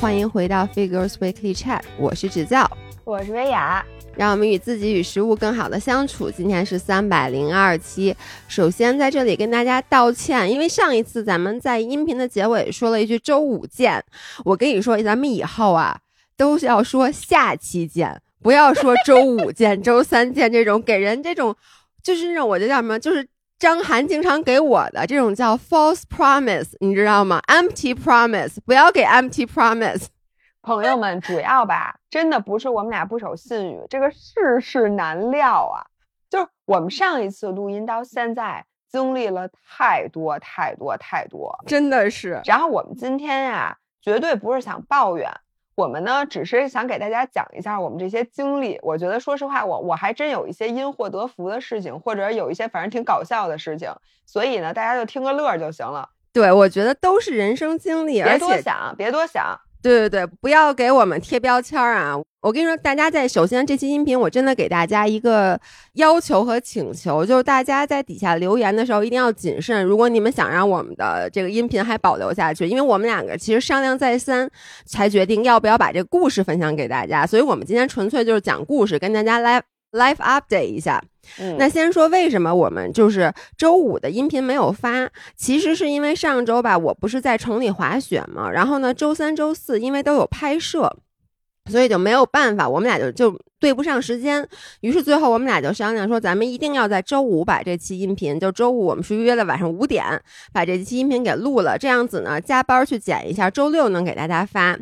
欢迎回到 Figures Weekly Chat，我是指教，我是薇娅，让我们与自己与食物更好的相处。今天是三百零二期，首先在这里跟大家道歉，因为上一次咱们在音频的结尾说了一句周五见，我跟你说，咱们以后啊都是要说下期见，不要说周五见、周三见这种给人这种就是那种我就叫什么，就是张涵经常给我的这种叫 false promise，你知道吗？empty promise，不要给 empty promise。朋友们，主要吧，真的不是我们俩不守信誉，这个世事难料啊。就是我们上一次录音到现在，经历了太多太多太多，真的是。然后我们今天呀，绝对不是想抱怨，我们呢，只是想给大家讲一下我们这些经历。我觉得，说实话，我我还真有一些因祸得福的事情，或者有一些反正挺搞笑的事情，所以呢，大家就听个乐就行了。对，我觉得都是人生经历，别多想，别多想。对对对，不要给我们贴标签啊！我跟你说，大家在首先这期音频，我真的给大家一个要求和请求，就是大家在底下留言的时候一定要谨慎。如果你们想让我们的这个音频还保留下去，因为我们两个其实商量再三才决定要不要把这个故事分享给大家，所以我们今天纯粹就是讲故事，跟大家来 live update 一下。那先说为什么我们就是周五的音频没有发，其实是因为上周吧，我不是在城里滑雪嘛，然后呢，周三、周四因为都有拍摄，所以就没有办法，我们俩就就对不上时间。于是最后我们俩就商量说，咱们一定要在周五把这期音频，就周五我们是约了晚上五点把这期音频给录了，这样子呢，加班去剪一下，周六能给大家发。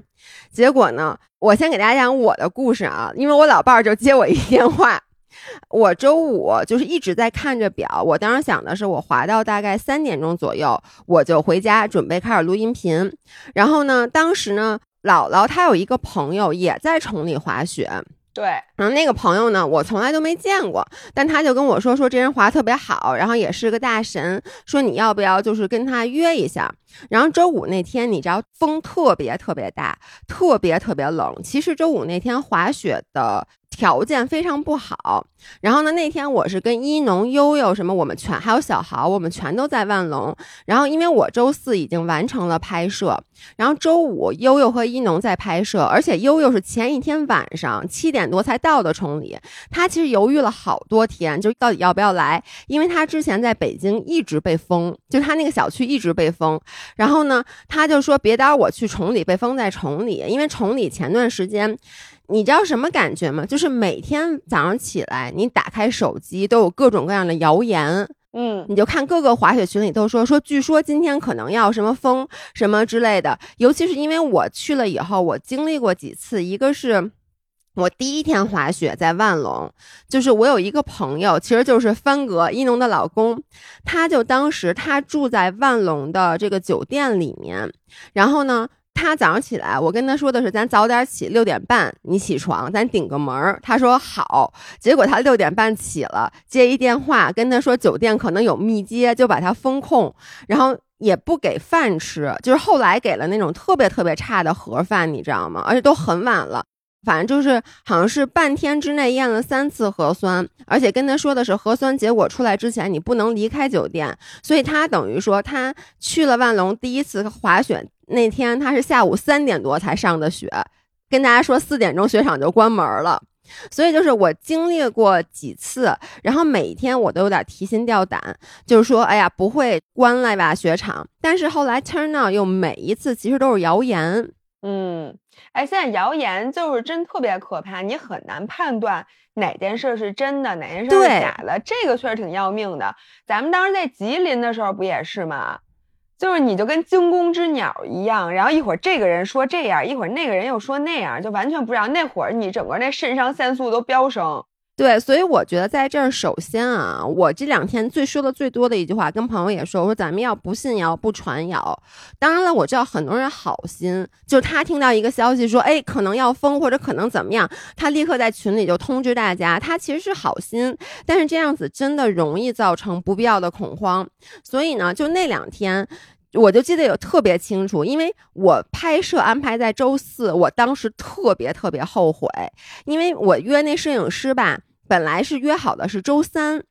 结果呢，我先给大家讲我的故事啊，因为我老伴儿就接我一电话。我周五就是一直在看着表，我当时想的是，我滑到大概三点钟左右，我就回家准备开始录音频。然后呢，当时呢，姥姥她有一个朋友也在崇礼滑雪，对，然后那个朋友呢，我从来都没见过，但他就跟我说，说这人滑特别好，然后也是个大神，说你要不要就是跟他约一下。然后周五那天，你知道风特别特别大，特别特别冷。其实周五那天滑雪的。条件非常不好，然后呢，那天我是跟一农、悠悠什么，我们全还有小豪，我们全都在万隆。然后因为我周四已经完成了拍摄，然后周五悠悠和一农在拍摄，而且悠悠是前一天晚上七点多才到的崇礼，他其实犹豫了好多天，就到底要不要来，因为他之前在北京一直被封，就他那个小区一直被封。然后呢，他就说别待会我去崇礼被封在崇礼，因为崇礼前段时间。你知道什么感觉吗？就是每天早上起来，你打开手机都有各种各样的谣言，嗯，你就看各个滑雪群里都说说，据说今天可能要什么风什么之类的。尤其是因为我去了以后，我经历过几次，一个是我第一天滑雪在万隆，就是我有一个朋友，其实就是帆哥一农的老公，他就当时他住在万隆的这个酒店里面，然后呢。他早上起来，我跟他说的是，咱早点起，六点半你起床，咱顶个门儿。他说好，结果他六点半起了，接一电话，跟他说酒店可能有密接，就把他封控，然后也不给饭吃，就是后来给了那种特别特别差的盒饭，你知道吗？而且都很晚了，反正就是好像是半天之内验了三次核酸，而且跟他说的是核酸结果出来之前你不能离开酒店，所以他等于说他去了万隆第一次滑雪。那天他是下午三点多才上的雪，跟大家说四点钟雪场就关门了，所以就是我经历过几次，然后每一天我都有点提心吊胆，就是说，哎呀，不会关了吧雪场？但是后来 turn out 又每一次其实都是谣言，嗯，哎，现在谣言就是真特别可怕，你很难判断哪件事是真的，哪件事是假的，这个确实挺要命的。咱们当时在吉林的时候不也是吗？就是你就跟惊弓之鸟一样，然后一会儿这个人说这样，一会儿那个人又说那样，就完全不知道。那会儿你整个那肾上腺素都飙升。对，所以我觉得在这儿，首先啊，我这两天最说的最多的一句话，跟朋友也说，我说咱们要不信谣，不传谣。当然了，我知道很多人好心，就是他听到一个消息说，哎，可能要封或者可能怎么样，他立刻在群里就通知大家，他其实是好心，但是这样子真的容易造成不必要的恐慌。所以呢，就那两天。我就记得有特别清楚，因为我拍摄安排在周四，我当时特别特别后悔，因为我约那摄影师吧，本来是约好的是周三，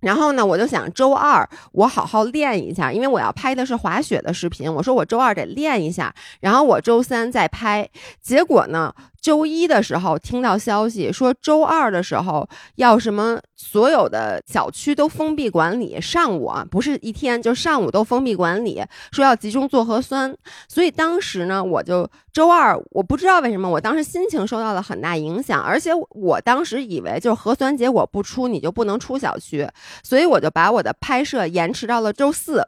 然后呢，我就想周二我好好练一下，因为我要拍的是滑雪的视频。我说我周二得练一下，然后我周三再拍。结果呢？周一的时候听到消息说，周二的时候要什么所有的小区都封闭管理，上午啊不是一天，就上午都封闭管理，说要集中做核酸。所以当时呢，我就周二我不知道为什么，我当时心情受到了很大影响，而且我当时以为就是核酸结果不出你就不能出小区，所以我就把我的拍摄延迟到了周四。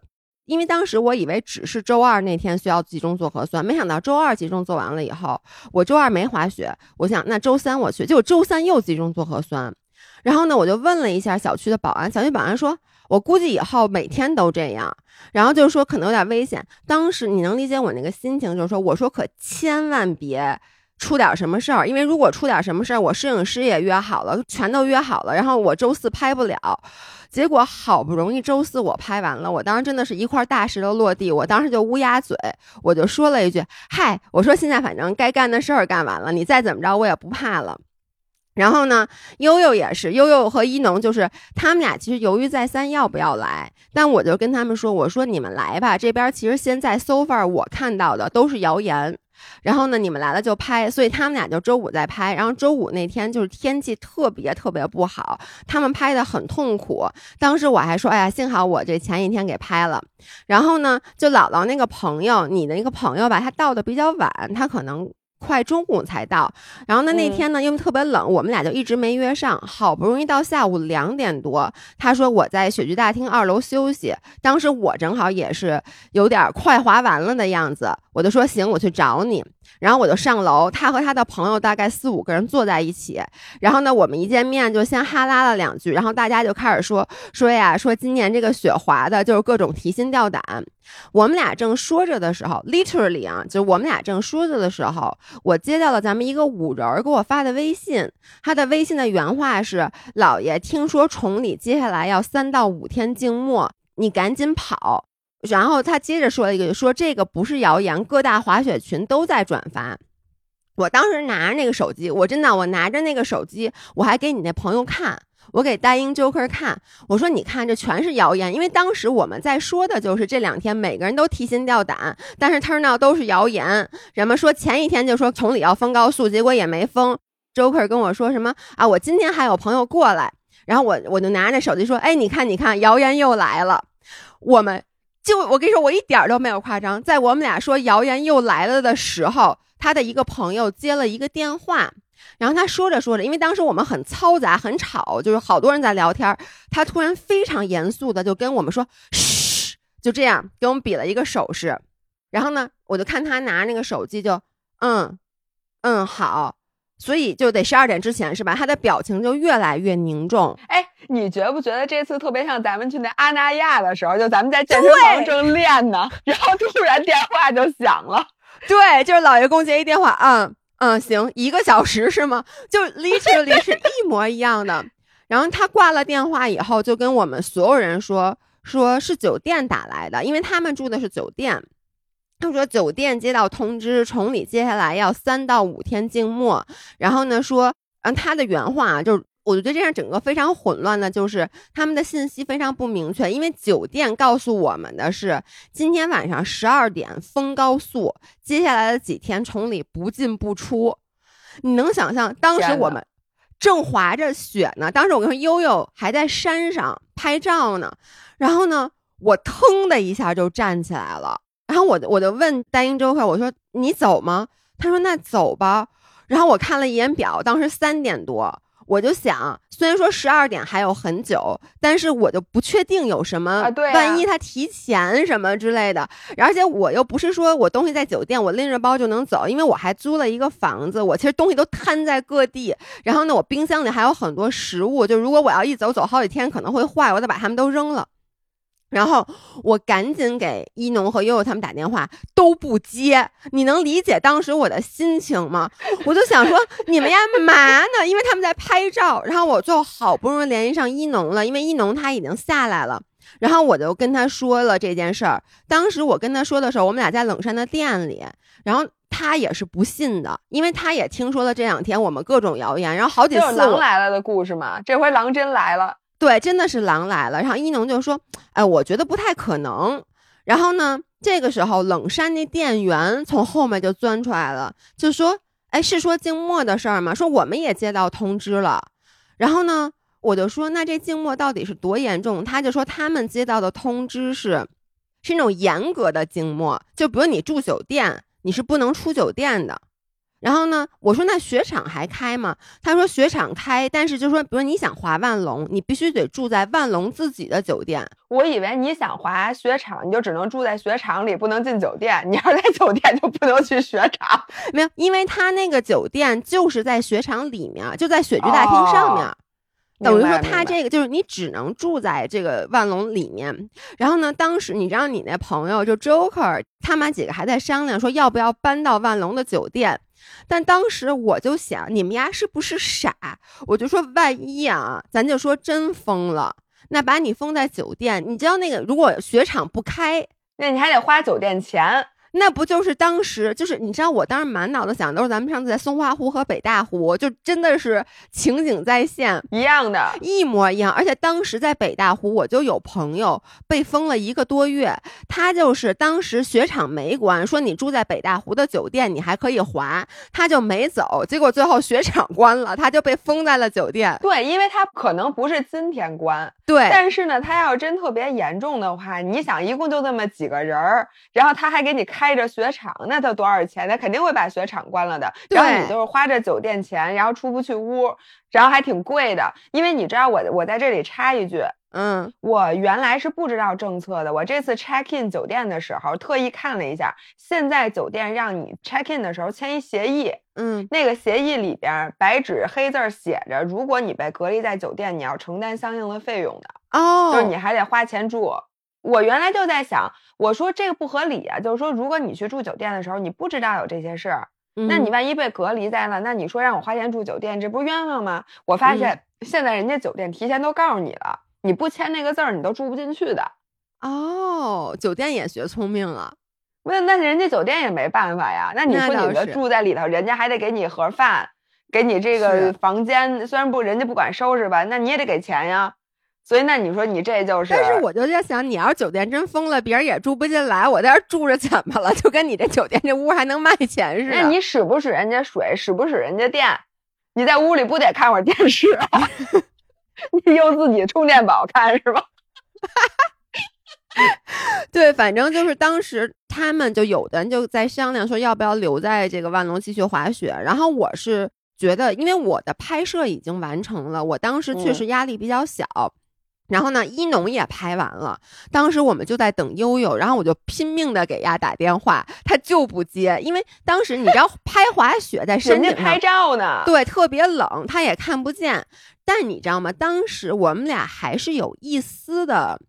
因为当时我以为只是周二那天需要集中做核酸，没想到周二集中做完了以后，我周二没滑雪。我想那周三我去，结果周三又集中做核酸。然后呢，我就问了一下小区的保安，小区保安说，我估计以后每天都这样。然后就是说可能有点危险。当时你能理解我那个心情，就是说我说可千万别出点什么事儿，因为如果出点什么事儿，我摄影师也约好了，全都约好了，然后我周四拍不了。结果好不容易周四我拍完了，我当时真的是一块大石头落地，我当时就乌鸦嘴，我就说了一句：“嗨，我说现在反正该干的事儿干完了，你再怎么着我也不怕了。”然后呢，悠悠也是，悠悠和一农就是他们俩其实犹豫再三要不要来，但我就跟他们说：“我说你们来吧，这边其实现在 so far 我看到的都是谣言。”然后呢，你们来了就拍，所以他们俩就周五再拍。然后周五那天就是天气特别特别不好，他们拍的很痛苦。当时我还说，哎呀，幸好我这前一天给拍了。然后呢，就姥姥那个朋友，你的那个朋友吧，他到的比较晚，他可能。快中午才到，然后呢那天呢因为特别冷，我们俩就一直没约上。好不容易到下午两点多，他说我在雪具大厅二楼休息。当时我正好也是有点快滑完了的样子，我就说行，我去找你。然后我就上楼，他和他的朋友大概四五个人坐在一起。然后呢，我们一见面就先哈拉了两句，然后大家就开始说说呀，说今年这个雪滑的，就是各种提心吊胆。我们俩正说着的时候，literally 啊，就我们俩正说着的时候，我接到了咱们一个五人给我发的微信，他的微信的原话是：老爷，听说崇礼接下来要三到五天静默，你赶紧跑。然后他接着说了一个，说这个不是谣言，各大滑雪群都在转发。我当时拿着那个手机，我真的，我拿着那个手机，我还给你那朋友看，我给大英 Joker 看，我说你看，这全是谣言，因为当时我们在说的就是这两天每个人都提心吊胆，但是 turn out 都是谣言。人们说前一天就说崇礼要封高速，结果也没封。Joker 跟我说什么啊？我今天还有朋友过来，然后我我就拿着手机说，哎，你看你看，谣言又来了，我们。就我跟你说，我一点都没有夸张。在我们俩说谣言又来了的时候，他的一个朋友接了一个电话，然后他说着说着，因为当时我们很嘈杂、很吵，就是好多人在聊天，他突然非常严肃的就跟我们说：“嘘，就这样，给我们比了一个手势。”然后呢，我就看他拿那个手机，就嗯嗯好。所以就得十二点之前是吧？他的表情就越来越凝重。哎，你觉不觉得这次特别像咱们去那阿那亚的时候？就咱们在健身房正练呢，然后突然电话就响了。对，就是老爷公接一电话，嗯嗯，行，一个小时是吗？就 literally 是一模一样的。然后他挂了电话以后，就跟我们所有人说，说是酒店打来的，因为他们住的是酒店。他说酒店接到通知，崇礼接下来要三到五天静默。然后呢，说，嗯，他的原话啊，就是，我觉得这样整个非常混乱的，就是他们的信息非常不明确。因为酒店告诉我们的是，今天晚上十二点封高速，接下来的几天崇礼不进不出。你能想象，当时我们正滑着雪呢，当时我跟悠悠还在山上拍照呢，然后呢，我腾的一下就站起来了。然后我我就问大英周慧，我说你走吗？他说那走吧。然后我看了一眼表，当时三点多，我就想，虽然说十二点还有很久，但是我就不确定有什么，万一他提前什么之类的。而且我又不是说我东西在酒店，我拎着包就能走，因为我还租了一个房子，我其实东西都摊在各地。然后呢，我冰箱里还有很多食物，就如果我要一走走好几天，可能会坏，我得把它们都扔了。然后我赶紧给一农和悠悠他们打电话，都不接。你能理解当时我的心情吗？我就想说你们呀嘛呢？因为他们在拍照。然后我最后好不容易联系上一农了，因为一农他已经下来了。然后我就跟他说了这件事儿。当时我跟他说的时候，我们俩在冷山的店里，然后他也是不信的，因为他也听说了这两天我们各种谣言，然后好几次狼来了的故事嘛。这回狼真来了。对，真的是狼来了。然后一农就说：“哎，我觉得不太可能。”然后呢，这个时候冷山那店员从后面就钻出来了，就说：“哎，是说静默的事儿吗？说我们也接到通知了。”然后呢，我就说：“那这静默到底是多严重？”他就说他们接到的通知是，是那种严格的静默，就比如你住酒店，你是不能出酒店的。然后呢，我说那雪场还开吗？他说雪场开，但是就说，比如你想滑万隆，你必须得住在万隆自己的酒店。我以为你想滑雪场，你就只能住在雪场里，不能进酒店。你要在酒店就不能去雪场，没有，因为他那个酒店就是在雪场里面，就在雪具大厅上面。等于说他这个就是你只能住在这个万隆里面。然后呢，当时你知道你那朋友就 Joker 他们几个还在商量说要不要搬到万隆的酒店。但当时我就想，你们家是不是傻？我就说，万一啊，咱就说真封了，那把你封在酒店，你知道那个，如果雪场不开，那你还得花酒店钱。那不就是当时就是你知道，我当时满脑子想都是咱们上次在松花湖和北大湖，就真的是情景再现一样的，一模一样。而且当时在北大湖，我就有朋友被封了一个多月，他就是当时雪场没关，说你住在北大湖的酒店，你还可以滑，他就没走。结果最后雪场关了，他就被封在了酒店。对，因为他可能不是今天关，对。但是呢，他要真特别严重的话，你想一共就那么几个人儿，然后他还给你开。开着雪场，那他多少钱？他肯定会把雪场关了的。然后你就是花着酒店钱，然后出不去屋，然后还挺贵的。因为你知道，我我在这里插一句，嗯，我原来是不知道政策的。我这次 check in 酒店的时候，特意看了一下，现在酒店让你 check in 的时候签一协议，嗯，那个协议里边白纸黑字写着，如果你被隔离在酒店，你要承担相应的费用的。哦，就是你还得花钱住。我原来就在想，我说这个不合理啊，就是说，如果你去住酒店的时候，你不知道有这些事儿，那你万一被隔离在了，那你说让我花钱住酒店，这不是冤枉吗？我发现现在人家酒店提前都告诉你了，你不签那个字儿，你都住不进去的。哦，酒店也学聪明了，那那人家酒店也没办法呀。那你说你的住在里头，人家还得给你盒饭，给你这个房间，虽然不人家不管收拾吧，那你也得给钱呀。所以，那你说你这就是？但是我就在想，你要是酒店真封了，别人也住不进来，我在这住着怎么了？就跟你这酒店这屋还能卖钱似的。那你使不使人家水，使不使人家电？你在屋里不得看会儿电视？啊 你用自己充电宝看是吧？对，反正就是当时他们就有的人就在商量说要不要留在这个万隆继续滑雪，然后我是觉得，因为我的拍摄已经完成了，我当时确实压力比较小。然后呢，一农也拍完了，当时我们就在等悠悠，然后我就拼命的给丫打电话，他就不接，因为当时你知道 拍滑雪在山顶拍照呢，对，特别冷，他也看不见。但你知道吗？当时我们俩还是有一丝的，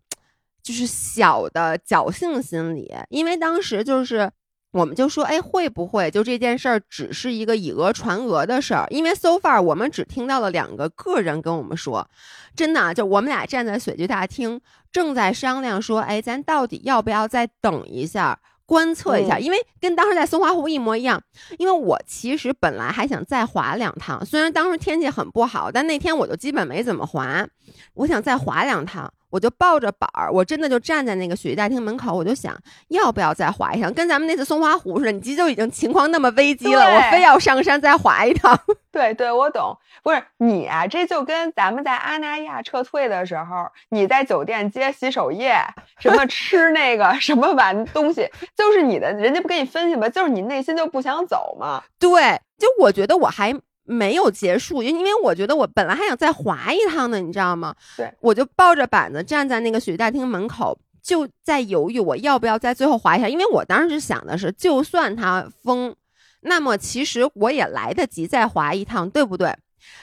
就是小的侥幸心理，因为当时就是。我们就说，哎，会不会就这件事儿只是一个以讹传讹的事儿？因为 so far 我们只听到了两个个人跟我们说，真的，就我们俩站在雪具大厅，正在商量说，哎，咱到底要不要再等一下，观测一下？因为跟当时在松花湖一模一样。因为我其实本来还想再滑两趟，虽然当时天气很不好，但那天我就基本没怎么滑，我想再滑两趟。我就抱着板儿，我真的就站在那个雪域大厅门口，我就想要不要再滑一趟，跟咱们那次松花湖似的，你这就已经情况那么危机了，我非要上山再滑一趟。对对，我懂，不是你啊，这就跟咱们在阿那亚撤退的时候，你在酒店接洗手液，什么吃那个什么玩东西，就是你的，人家不给你分析吗？就是你内心就不想走嘛。对，就我觉得我还。没有结束，因因为我觉得我本来还想再滑一趟呢，你知道吗？对，我就抱着板子站在那个雪大厅门口，就在犹豫我要不要在最后滑一下，因为我当时想的是，就算它封，那么其实我也来得及再滑一趟，对不对？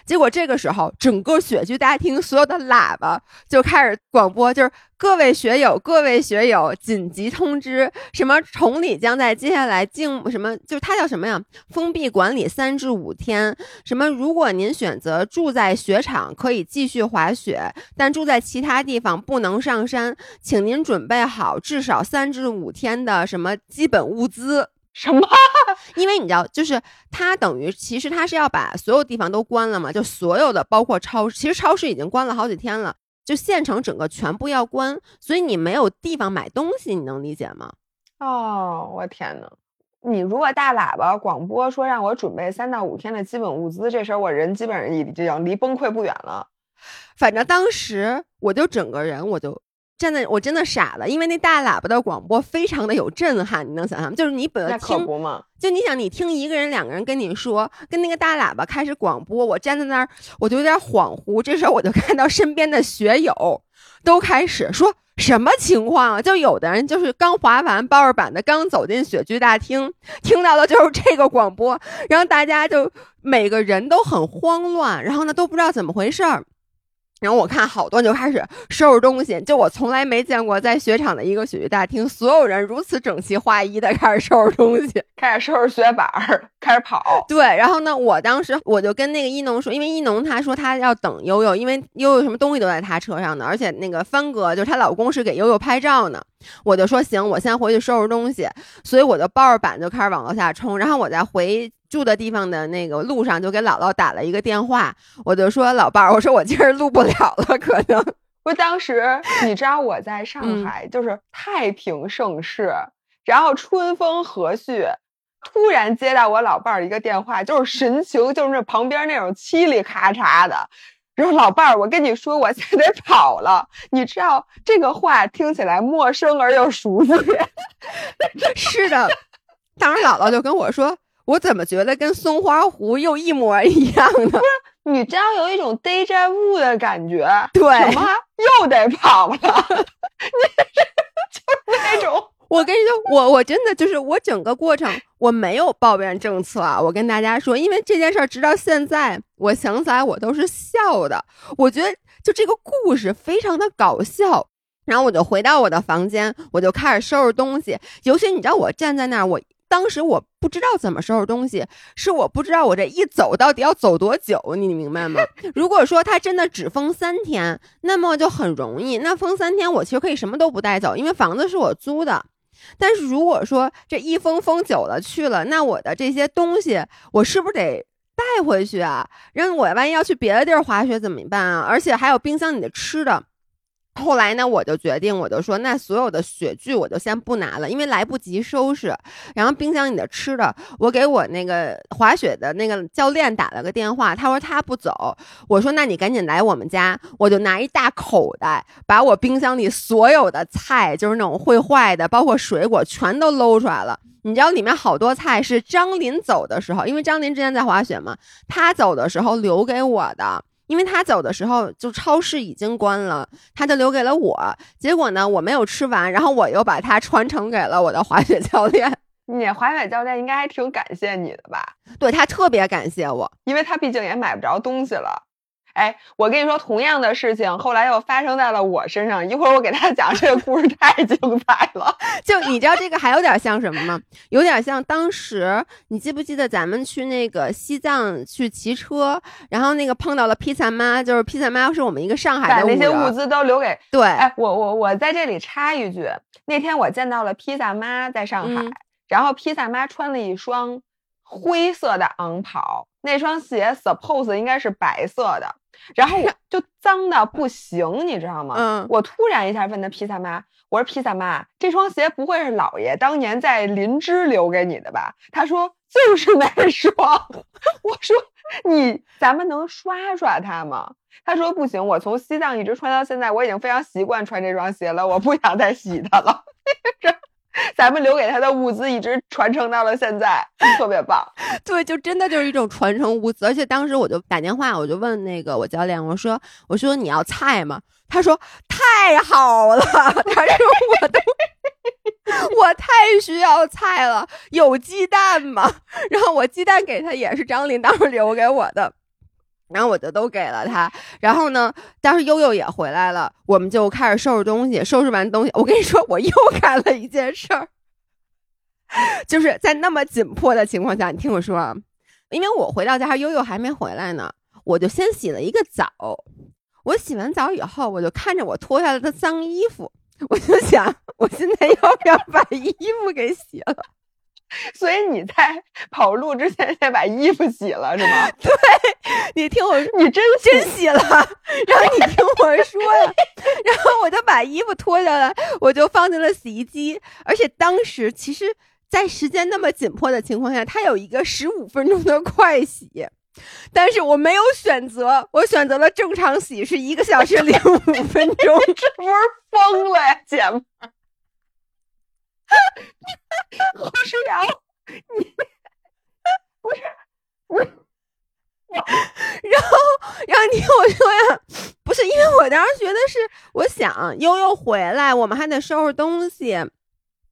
结果这个时候，整个雪具大厅所有的喇叭就开始广播，就是各位学友，各位学友，紧急通知，什么崇礼将在接下来静什么，就是它叫什么呀？封闭管理三至五天。什么？如果您选择住在雪场，可以继续滑雪，但住在其他地方不能上山，请您准备好至少三至五天的什么基本物资。什么？因为你知道，就是他等于其实他是要把所有地方都关了嘛，就所有的包括超市，其实超市已经关了好几天了。就县城整个全部要关，所以你没有地方买东西，你能理解吗？哦，我天呐，你如果大喇叭广播说让我准备三到五天的基本物资，这时候我人基本上已经离崩溃不远了。反正当时我就整个人我就。站在我真的傻了，因为那大喇叭的广播非常的有震撼，你能想象吗？就是你本来听，就你想你听一个人、两个人跟你说，跟那个大喇叭开始广播，我站在那儿我就有点恍惚。这时候我就看到身边的学友都开始说什么情况啊？就有的人就是刚滑完抱着板的，刚走进雪剧大厅，听到的就是这个广播，然后大家就每个人都很慌乱，然后呢都不知道怎么回事儿。然后我看好多人就开始收拾东西，就我从来没见过在雪场的一个雪具大厅，所有人如此整齐划一的开始收拾东西，开始收拾雪板，开始跑。对，然后呢，我当时我就跟那个一农说，因为一农他说他要等悠悠，因为悠悠什么东西都在他车上呢，而且那个帆哥就是她老公是给悠悠拍照呢，我就说行，我先回去收拾东西，所以我就抱着板就开始往楼下冲，然后我再回。住的地方的那个路上，就给姥姥打了一个电话，我就说老伴儿，我说我今儿录不了了，可能。我，当时你知道我在上海，就是太平盛世，然后春风和煦，突然接到我老伴儿一个电话，就是神情就是那旁边那种嘁里咔嚓的，然后老伴儿，我跟你说，我现在得跑了，你知道这个话听起来陌生而又熟悉。是的，当时姥姥就跟我说。我怎么觉得跟松花湖又一模一样呢？不是，你这样有一种 deja vu 的感觉。对，什么又得跑了？你就是那种。我跟你说，我我真的就是我整个过程我没有抱怨政策啊！我跟大家说，因为这件事儿直到现在，我想起来我都是笑的。我觉得就这个故事非常的搞笑。然后我就回到我的房间，我就开始收拾东西。尤其你知道，我站在那儿，我。当时我不知道怎么收拾东西，是我不知道我这一走到底要走多久，你明白吗？如果说他真的只封三天，那么就很容易。那封三天，我其实可以什么都不带走，因为房子是我租的。但是如果说这一封封久了去了，那我的这些东西，我是不是得带回去啊？让我万一要去别的地儿滑雪怎么办啊？而且还有冰箱里的吃的。后来呢，我就决定，我就说，那所有的雪具我就先不拿了，因为来不及收拾。然后冰箱里的吃的，我给我那个滑雪的那个教练打了个电话，他说他不走。我说那你赶紧来我们家，我就拿一大口袋，把我冰箱里所有的菜，就是那种会坏的，包括水果，全都搂出来了。你知道里面好多菜是张林走的时候，因为张林之前在滑雪嘛，他走的时候留给我的。因为他走的时候，就超市已经关了，他就留给了我。结果呢，我没有吃完，然后我又把它传承给了我的滑雪教练。你滑雪教练应该还挺感谢你的吧？对他特别感谢我，因为他毕竟也买不着东西了。哎，我跟你说，同样的事情后来又发生在了我身上。一会儿我给大家讲这个故事，太精彩了。就你知道这个还有点像什么吗？有点像当时你记不记得咱们去那个西藏去骑车，然后那个碰到了披萨妈，就是披萨妈是我们一个上海的，把那些物资都留给对。哎，我我我在这里插一句，那天我见到了披萨妈在上海，然后披萨妈穿了一双灰色的昂跑，那双鞋 suppose 应该是白色的。然后我就脏的不行，你知道吗？嗯，我突然一下问他披萨妈，我说披萨妈，这双鞋不会是姥爷当年在林芝留给你的吧？他说就是那双。我说你咱们能刷刷它吗？他说不行，我从西藏一直穿到现在，我已经非常习惯穿这双鞋了，我不想再洗它了。咱们留给他的物资一直传承到了现在，特别棒。对，就真的就是一种传承物资。而且当时我就打电话，我就问那个我教练，我说：“我说你要菜吗？”他说：“太好了。”他说：“我都我太需要菜了，有鸡蛋吗？” 然后我鸡蛋给他也是张琳当时留给我的。然后我就都给了他，然后呢，当时悠悠也回来了，我们就开始收拾东西。收拾完东西，我跟你说，我又干了一件事儿，就是在那么紧迫的情况下，你听我说啊，因为我回到家，悠悠还没回来呢，我就先洗了一个澡。我洗完澡以后，我就看着我脱下来的脏衣服，我就想，我现在要不要把衣服给洗了？所以你在跑路之前先把衣服洗了是吗？对，你听我，你真真洗了。然后你听我说呀，然后我就把衣服脱下来，我就放进了洗衣机。而且当时其实，在时间那么紧迫的情况下，它有一个十五分钟的快洗，但是我没有选择，我选择了正常洗，是一个小时零五分钟。这不是疯了呀，姐们？侯诗瑶，你不是我。然后，然后你听我说呀，不是因为我当时觉得是，我想悠悠回来，我们还得收拾东西，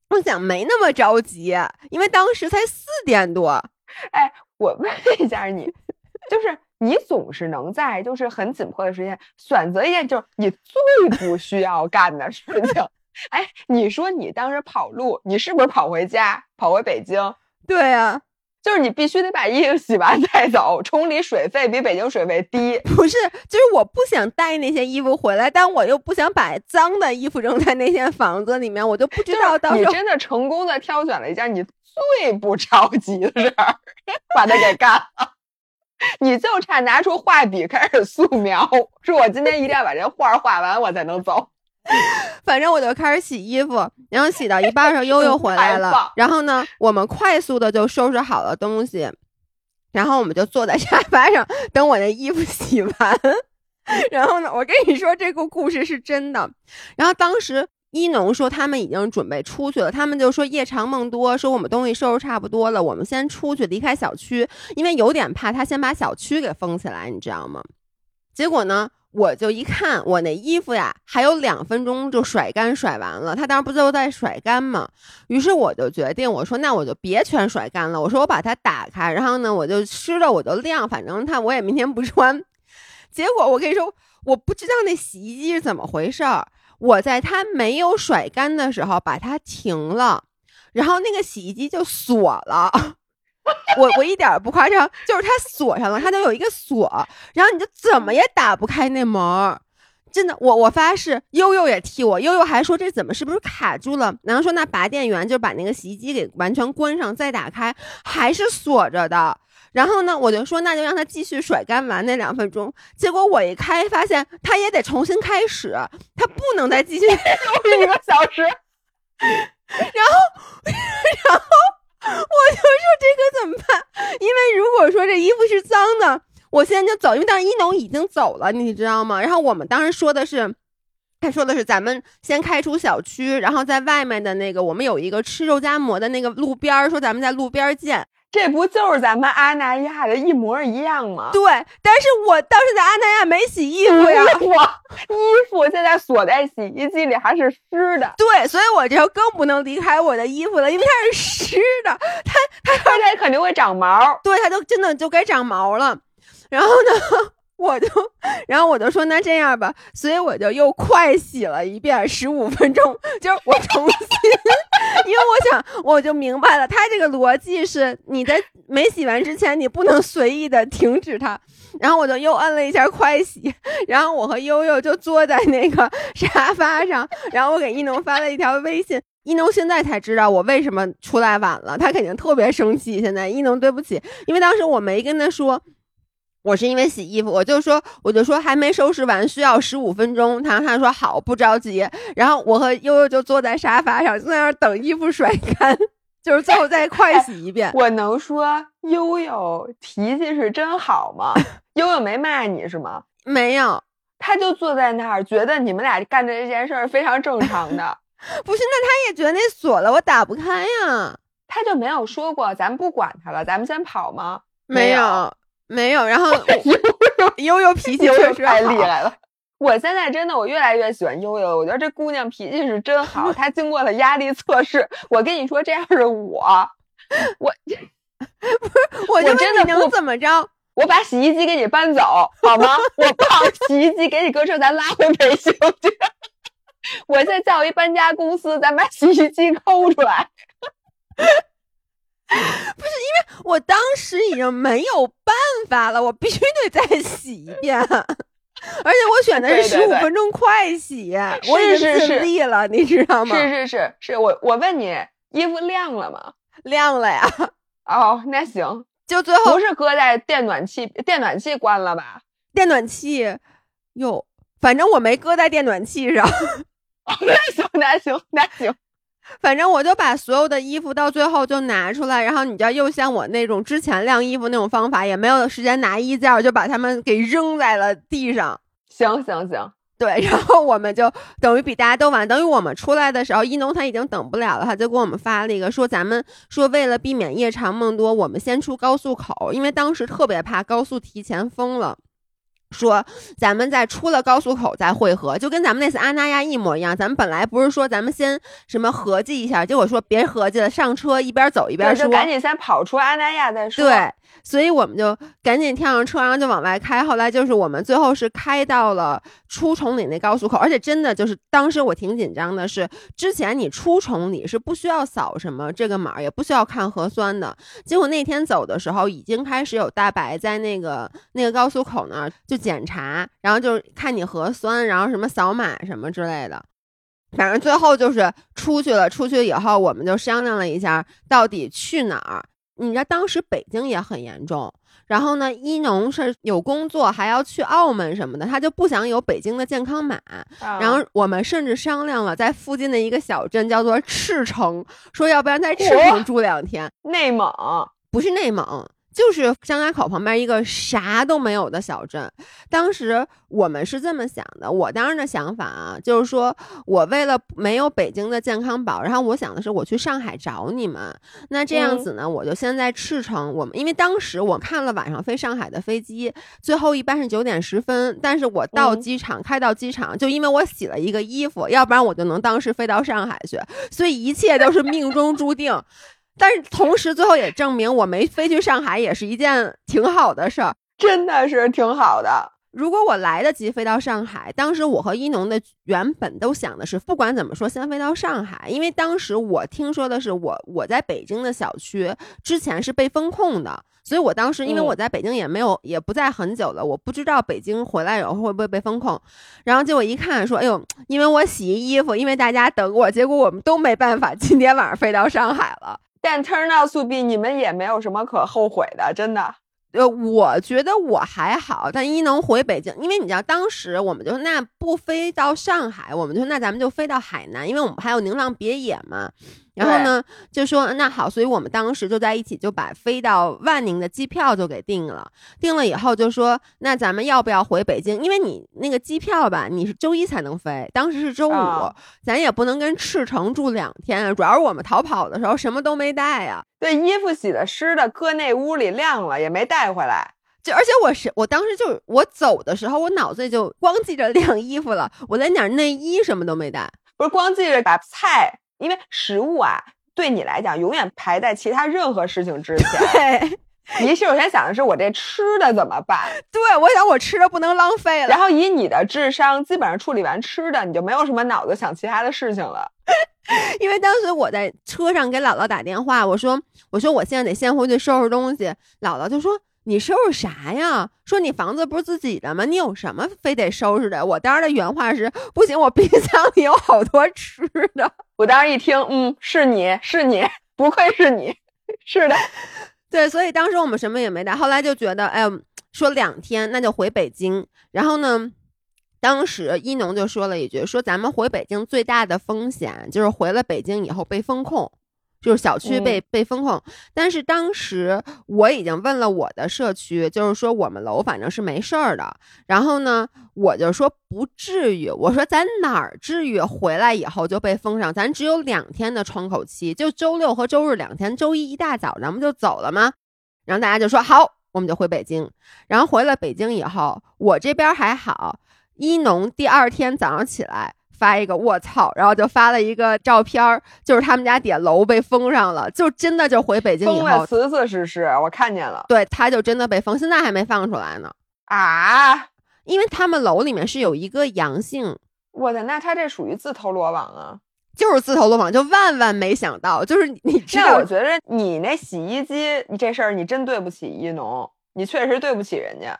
我想没那么着急，因为当时才四点多。哎，我问一下你，就是你总是能在就是很紧迫的时间选择一件就是你最不需要干的事情。哎，你说你当时跑路，你是不是跑回家，跑回北京？对呀。就是你必须得把衣服洗完再走，崇礼水费比北京水费低。不是，就是我不想带那些衣服回来，但我又不想把脏的衣服扔在那间房子里面，我就不知道到时候。你真的成功的挑选了一件你最不着急的事儿，把它给干了。你就差拿出画笔开始素描，说我今天一定要把这画画完，我才能走。反正我就开始洗衣服，然后洗到一半时候悠悠回来了，然后呢，我们快速的就收拾好了东西，然后我们就坐在沙发上等我的衣服洗完。然后呢，我跟你说这个故事是真的。然后当时一农说他们已经准备出去了，他们就说夜长梦多，说我们东西收拾差不多了，我们先出去离开小区，因为有点怕他先把小区给封起来，你知道吗？结果呢？我就一看，我那衣服呀，还有两分钟就甩干甩完了。他当时不就在甩干吗？于是我就决定，我说那我就别全甩干了。我说我把它打开，然后呢，我就湿了我就晾，反正它我也明天不穿。结果我跟你说，我不知道那洗衣机是怎么回事儿。我在它没有甩干的时候把它停了，然后那个洗衣机就锁了。我我一点儿不夸张，就是它锁上了，它就有一个锁，然后你就怎么也打不开那门，真的，我我发誓，悠悠也替我，悠悠还说这怎么是不是卡住了？然后说那拔电源就把那个洗衣机给完全关上再打开，还是锁着的。然后呢，我就说那就让它继续甩干完那两分钟。结果我一开发现它也得重新开始，它不能再继续 一个小时。然后，然后。我就说这可怎么办？因为如果说这衣服是脏的，我现在就走。因为当时一农已经走了，你知道吗？然后我们当时说的是，他说的是咱们先开出小区，然后在外面的那个我们有一个吃肉夹馍的那个路边说咱们在路边见。这不就是咱们阿那亚的一模一样吗？对，但是我当时在阿那亚没洗衣服呀，我衣服现在锁在洗衣机里还是湿的。对，所以我就更不能离开我的衣服了，因为它是湿的，它它而且肯定会长毛。对，它就真的就该长毛了。然后呢？我就，然后我就说那这样吧，所以我就又快洗了一遍，十五分钟，就是我重新，因为我想我就明白了，他这个逻辑是你在没洗完之前，你不能随意的停止它。然后我就又摁了一下快洗，然后我和悠悠就坐在那个沙发上，然后我给一农发了一条微信，一农现在才知道我为什么出来晚了，他肯定特别生气。现在一农对不起，因为当时我没跟他说。我是因为洗衣服，我就说，我就说还没收拾完，需要十五分钟。他他说好，不着急。然后我和悠悠就坐在沙发上，在那儿等衣服甩干，就是最后再快洗一遍。我能说悠悠脾气是真好吗？悠悠没骂你是吗？没有，他就坐在那儿，觉得你们俩干的这件事儿非常正常的。不是，那他也觉得那锁了，我打不开呀。他就没有说过，咱们不管他了，咱们先跑吗？没有。没有，然后 悠悠脾气确实太厉害了。我现在真的，我越来越喜欢悠悠。我觉得这姑娘脾气是真好，她经过了压力测试。我跟你说，这要是我，我 不是，我就真的能怎么着？我把洗衣机给你搬走好吗？我把洗衣机给你搁这，咱拉回北京去。我再叫一搬家公司，咱把洗衣机抠出来。不是因为我当时已经没有办法了，我必须得再洗一遍，而且我选的是十五分钟快洗，我已经尽力了，你知道吗？是是是是，我我问你，衣服晾了吗？晾了呀。哦，那行，就最后不是搁在电暖气，电暖气关了吧？电暖气哟反正我没搁在电暖气上。那行，那行，那行。反正我就把所有的衣服到最后就拿出来，然后你知道，又像我那种之前晾衣服那种方法，也没有时间拿衣架，就把它们给扔在了地上。行行行，对，然后我们就等于比大家都晚，等于我们出来的时候，一农他已经等不了了，他就给我们发了一个说，咱们说为了避免夜长梦多，我们先出高速口，因为当时特别怕高速提前封了。说咱们在出了高速口再汇合，就跟咱们那次阿那亚一模一样。咱们本来不是说咱们先什么合计一下，结果说别合计了，上车一边走一边说，赶紧先跑出阿那亚再说。对。所以我们就赶紧跳上车，然后就往外开。后来就是我们最后是开到了出崇礼那高速口，而且真的就是当时我挺紧张的，是之前你出崇礼是不需要扫什么这个码，也不需要看核酸的。结果那天走的时候，已经开始有大白在那个那个高速口那儿就检查，然后就看你核酸，然后什么扫码什么之类的。反正最后就是出去了，出去以后我们就商量了一下，到底去哪儿。你知道当时北京也很严重，然后呢，一农是有工作还要去澳门什么的，他就不想有北京的健康码。然后我们甚至商量了，在附近的一个小镇叫做赤城，说要不然在赤城住两天。内蒙不是内蒙。就是张家口旁边一个啥都没有的小镇，当时我们是这么想的。我当时的想法啊，就是说我为了没有北京的健康宝，然后我想的是我去上海找你们。那这样子呢，我就先在赤城。我们因为当时我看了晚上飞上海的飞机，最后一班是九点十分，但是我到机场开到机场，就因为我洗了一个衣服，要不然我就能当时飞到上海去。所以一切都是命中注定。但是同时，最后也证明我没飞去上海也是一件挺好的事儿，真的是挺好的。如果我来得及飞到上海，当时我和一农的原本都想的是，不管怎么说，先飞到上海，因为当时我听说的是，我我在北京的小区之前是被封控的，所以我当时因为我在北京也没有也不在很久了，我不知道北京回来以后会不会被封控。然后结果一看说，哎呦，因为我洗衣服，因为大家等我，结果我们都没办法，今天晚上飞到上海了。但 turn out to be，你们也没有什么可后悔的，真的。呃，我觉得我还好，但一能回北京，因为你知道，当时我们就那不飞到上海，我们就那咱们就飞到海南，因为我们还有宁浪别野嘛。然后呢，就说那好，所以我们当时就在一起，就把飞到万宁的机票就给定了。定了以后就说，那咱们要不要回北京？因为你那个机票吧，你是周一才能飞，当时是周五，咱也不能跟赤城住两天啊。主要是我们逃跑的时候什么都没带呀，对，衣服洗的湿的搁那屋里晾了，也没带回来。就而且我是我当时就我走的时候，我脑子里就光记着 晾衣服了，我连点内衣什么都没带，不是光记着把菜。因为食物啊，对你来讲永远排在其他任何事情之前。对，你首先想的是我这吃的怎么办？对，我想我吃的不能浪费了。然后以你的智商，基本上处理完吃的，你就没有什么脑子想其他的事情了。因为当时我在车上给姥姥打电话，我说我说我现在得先回去收拾东西，姥姥就说。你收拾啥呀？说你房子不是自己的吗？你有什么非得收拾的？我当时的原话是：不行，我冰箱里有好多吃的。我当时一听，嗯，是你是你，不愧是你，是的，对，所以当时我们什么也没带。后来就觉得，哎，说两天那就回北京。然后呢，当时一农就说了一句：说咱们回北京最大的风险就是回了北京以后被封控。就是小区被被封控，但是当时我已经问了我的社区，就是说我们楼反正是没事儿的。然后呢，我就说不至于，我说咱哪儿至于回来以后就被封上？咱只有两天的窗口期，就周六和周日两天，周一一大早咱们就走了吗？然后大家就说好，我们就回北京。然后回了北京以后，我这边还好，一农第二天早上起来。发一个卧槽，然后就发了一个照片儿，就是他们家底下楼被封上了，就真的就回北京以后，死死实实，我看见了。对，他就真的被封，现在还没放出来呢。啊，因为他们楼里面是有一个阳性。我的，那他这属于自投罗网啊？就是自投罗网，就万万没想到，就是你。知道我觉得你那洗衣机，你这事儿你真对不起一农，你确实对不起人家。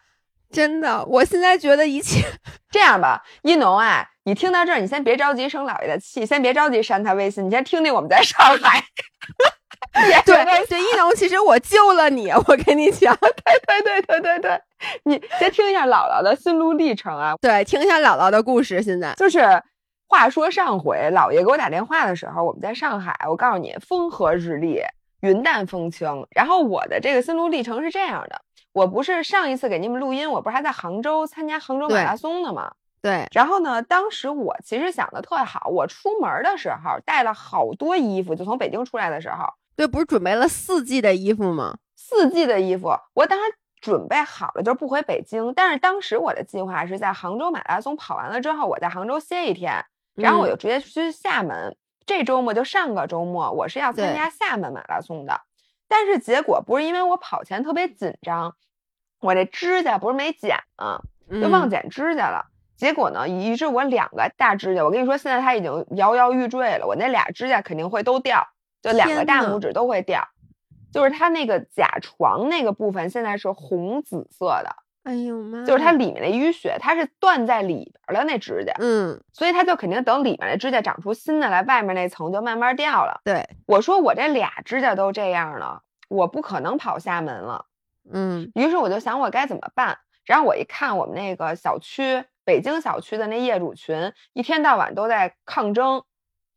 真的，我现在觉得一切 这样吧，一农啊，你听到这儿，你先别着急生姥爷的气，先别着急删他微信，你先听听我们在上海。对对，一农，其实我救了你，我跟你讲，对对对对对对，你先听一下姥姥的心路历程啊，对，听一下姥姥的故事。现在就是，话说上回姥爷给我打电话的时候，我们在上海，我告诉你，风和日丽，云淡风轻。然后我的这个心路历程是这样的，我不是上一次给你们录音，我不是还在杭州参加杭州马拉松呢吗？对，然后呢？当时我其实想的特好，我出门的时候带了好多衣服，就从北京出来的时候，对，不是准备了四季的衣服吗？四季的衣服，我当时准备好了，就是不回北京。但是当时我的计划是在杭州马拉松跑完了之后，我在杭州歇一天，然后我就直接去厦门。这周末就上个周末，我是要参加厦门马拉松的。但是结果不是因为我跑前特别紧张，我这指甲不是没剪啊，就忘剪指甲了。结果呢，以致我两个大指甲，我跟你说，现在它已经摇摇欲坠了。我那俩指甲肯定会都掉，就两个大拇指都会掉。就是它那个甲床那个部分现在是红紫色的。哎呦妈！就是它里面的淤血，它是断在里边了那指甲。嗯，所以它就肯定等里面的指甲长出新的来，外面那层就慢慢掉了。对，我说我这俩指甲都这样了，我不可能跑厦门了。嗯，于是我就想我该怎么办。然后我一看我们那个小区。北京小区的那业主群，一天到晚都在抗争，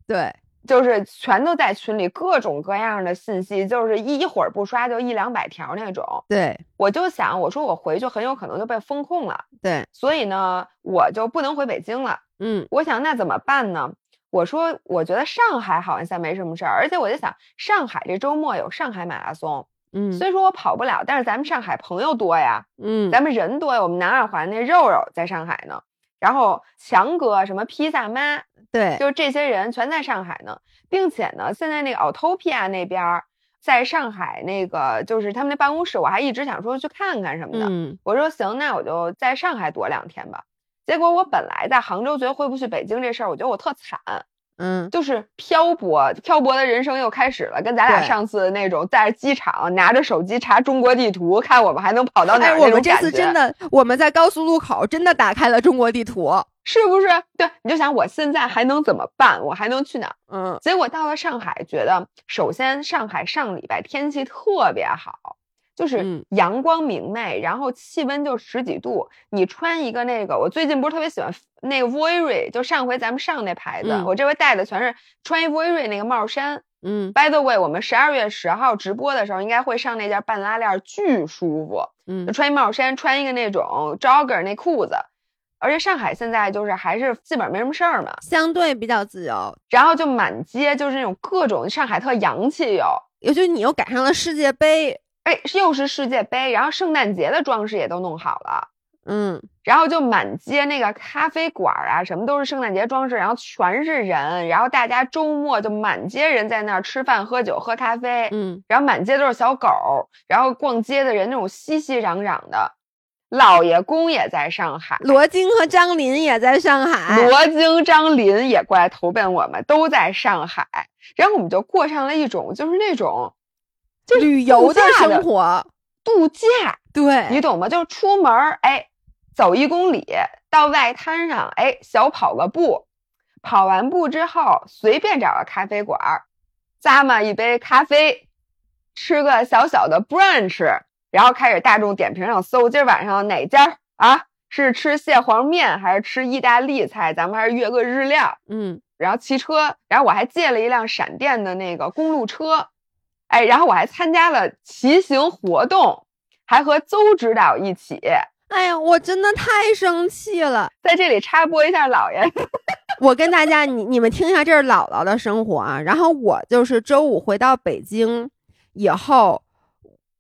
对，就是全都在群里各种各样的信息，就是一一会儿不刷就一两百条那种。对，我就想，我说我回去很有可能就被封控了。对，所以呢，我就不能回北京了。嗯，我想那怎么办呢？我说，我觉得上海好像没什么事儿，而且我就想，上海这周末有上海马拉松。嗯，虽说我跑不了，但是咱们上海朋友多呀，嗯，咱们人多呀。我们南二环那肉肉在上海呢，然后强哥什么披萨妈，对，就这些人全在上海呢，并且呢，现在那个 Autopia 那边在上海那个就是他们那办公室，我还一直想说去看看什么的。嗯，我说行，那我就在上海躲两天吧。结果我本来在杭州觉得回不去北京这事儿，我觉得我特惨。嗯，就是漂泊，漂泊的人生又开始了，跟咱俩上次那种在机场拿着手机查中国地图，看我们还能跑到哪儿。我们这次真的，我们在高速路口真的打开了中国地图，是不是？对，你就想我现在还能怎么办？我还能去哪儿？嗯，结果到了上海，觉得首先上海上礼拜天气特别好。就是阳光明媚，然后气温就十几度。你穿一个那个，我最近不是特别喜欢那个 Voiri，就上回咱们上那牌子，我这回戴的全是穿一 Voiri 那个帽衫。嗯，By the way，我们十二月十号直播的时候应该会上那件半拉链，巨舒服。嗯，穿一帽衫，穿一个那种 jogger 那裤子，而且上海现在就是还是基本上没什么事儿嘛，相对比较自由。然后就满街就是那种各种上海特洋气哟，尤其你又赶上了世界杯。哎，又是世界杯，然后圣诞节的装饰也都弄好了，嗯，然后就满街那个咖啡馆啊，什么都是圣诞节装饰，然后全是人，然后大家周末就满街人在那儿吃饭、喝酒、喝咖啡，嗯，然后满街都是小狗，然后逛街的人那种熙熙攘攘的，老爷公也在上海，罗京和张琳也在上海，罗京、张琳也过来投奔我们，都在上海，然后我们就过上了一种就是那种。旅游的生活，度假，对你懂吗？就是出门儿，哎，走一公里到外滩上，哎，小跑个步，跑完步之后，随便找个咖啡馆，咂嘛一杯咖啡，吃个小小的 brunch，然后开始大众点评上搜，今儿晚上哪家啊？是吃蟹黄面还是吃意大利菜？咱们还是约个日料。嗯，然后骑车，然后我还借了一辆闪电的那个公路车。哎，然后我还参加了骑行活动，还和邹指导一起。哎呀，我真的太生气了！在这里插播一下，姥爷，我跟大家，你你们听一下，这是姥姥的生活啊。然后我就是周五回到北京以后，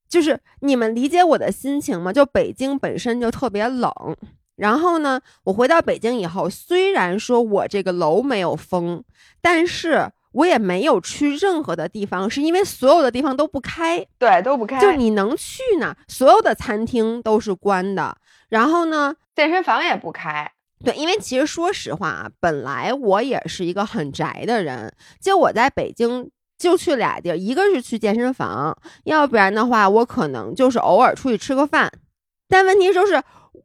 就是你们理解我的心情吗？就北京本身就特别冷，然后呢，我回到北京以后，虽然说我这个楼没有封，但是。我也没有去任何的地方，是因为所有的地方都不开，对，都不开。就你能去呢，所有的餐厅都是关的。然后呢，健身房也不开。对，因为其实说实话啊，本来我也是一个很宅的人，就我在北京就去俩地儿，一个是去健身房，要不然的话，我可能就是偶尔出去吃个饭。但问题就是，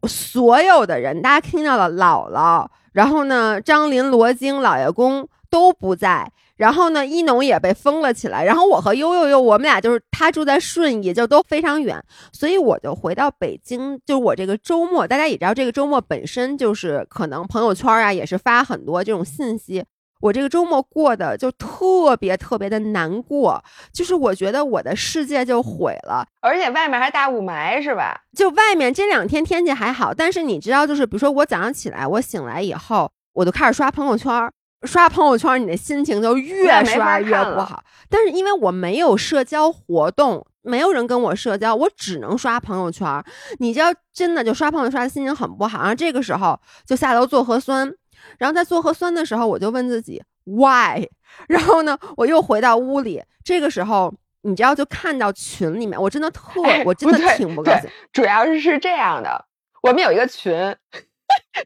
所有的人，大家听到了姥姥，然后呢，张林、罗京、老爷公。都不在。然后呢，一农也被封了起来。然后我和悠悠悠，我们俩就是他住在顺义，就都非常远，所以我就回到北京。就是我这个周末，大家也知道，这个周末本身就是可能朋友圈啊也是发很多这种信息。我这个周末过的就特别特别的难过，就是我觉得我的世界就毁了，而且外面还大雾霾，是吧？就外面这两天天气还好，但是你知道，就是比如说我早上起来，我醒来以后，我就开始刷朋友圈。刷朋友圈，你的心情就越刷越不好。但是因为我没有社交活动，没有人跟我社交，我只能刷朋友圈。你知道，真的就刷朋友圈，心情很不好。然后这个时候就下楼做核酸，然后在做核酸的时候，我就问自己 why。然后呢，我又回到屋里。这个时候，你知道，就看到群里面，我真的特，我真的挺不高兴。主要是是这样的，我们有一个群。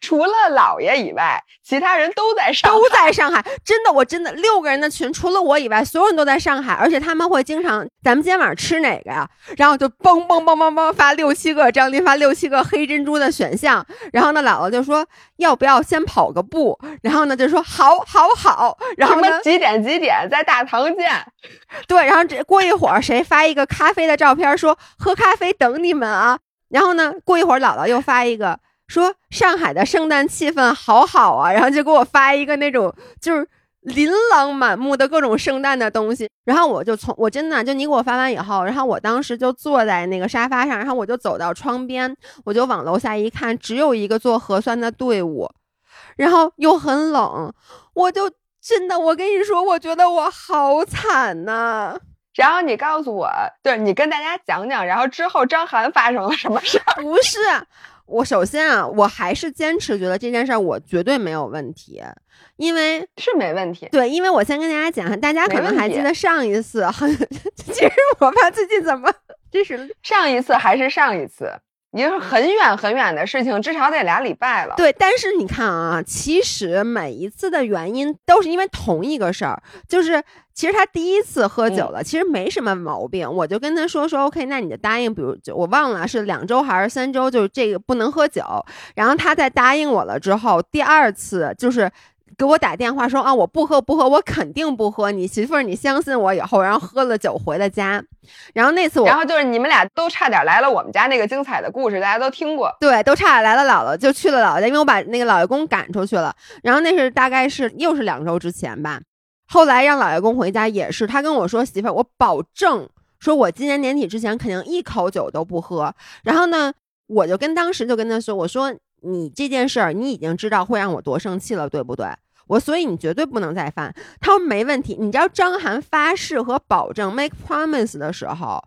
除了姥爷以外，其他人都在上海，都在上海。真的，我真的六个人的群，除了我以外，所有人都在上海。而且他们会经常，咱们今天晚上吃哪个呀？然后就嘣嘣嘣嘣嘣发六七个，张林发六七个黑珍珠的选项。然后呢，姥姥就说要不要先跑个步？然后呢，就说好，好，好。然后呢，几点几点在大堂见？对，然后这过一会儿谁发一个咖啡的照片，说喝咖啡等你们啊。然后呢，过一会儿姥姥又发一个。说上海的圣诞气氛好好啊，然后就给我发一个那种就是琳琅满目的各种圣诞的东西，然后我就从我真的就你给我发完以后，然后我当时就坐在那个沙发上，然后我就走到窗边，我就往楼下一看，只有一个做核酸的队伍，然后又很冷，我就真的我跟你说，我觉得我好惨呐。然后你告诉我，对你跟大家讲讲，然后之后张涵发生了什么事儿？不是。我首先啊，我还是坚持觉得这件事儿我绝对没有问题，因为是没问题。对，因为我先跟大家讲，大家可能还记得上一次，很，其实我怕最近怎么，这是上一次还是上一次，已经是很远很远的事情，至少得俩礼拜了。对，但是你看啊，其实每一次的原因都是因为同一个事儿，就是。其实他第一次喝酒了，其实没什么毛病。我就跟他说说，OK，那你就答应，比如就我忘了是两周还是三周，就是这个不能喝酒。然后他在答应我了之后，第二次就是给我打电话说啊，我不喝不喝，我肯定不喝。你媳妇儿，你相信我以后，然后喝了酒回了家。然后那次我，然后就是你们俩都差点来了我们家那个精彩的故事，大家都听过。对，都差点来了姥姥，就去了姥姥家，因为我把那个老爷公赶出去了。然后那是大概是又是两周之前吧。后来让老爷公回家也是，他跟我说：“媳妇儿，我保证，说我今年年底之前肯定一口酒都不喝。”然后呢，我就跟当时就跟他说：“我说你这件事儿，你已经知道会让我多生气了，对不对？我所以你绝对不能再犯。”他说：“没问题。”你知道张涵发誓和保证 make promise 的时候，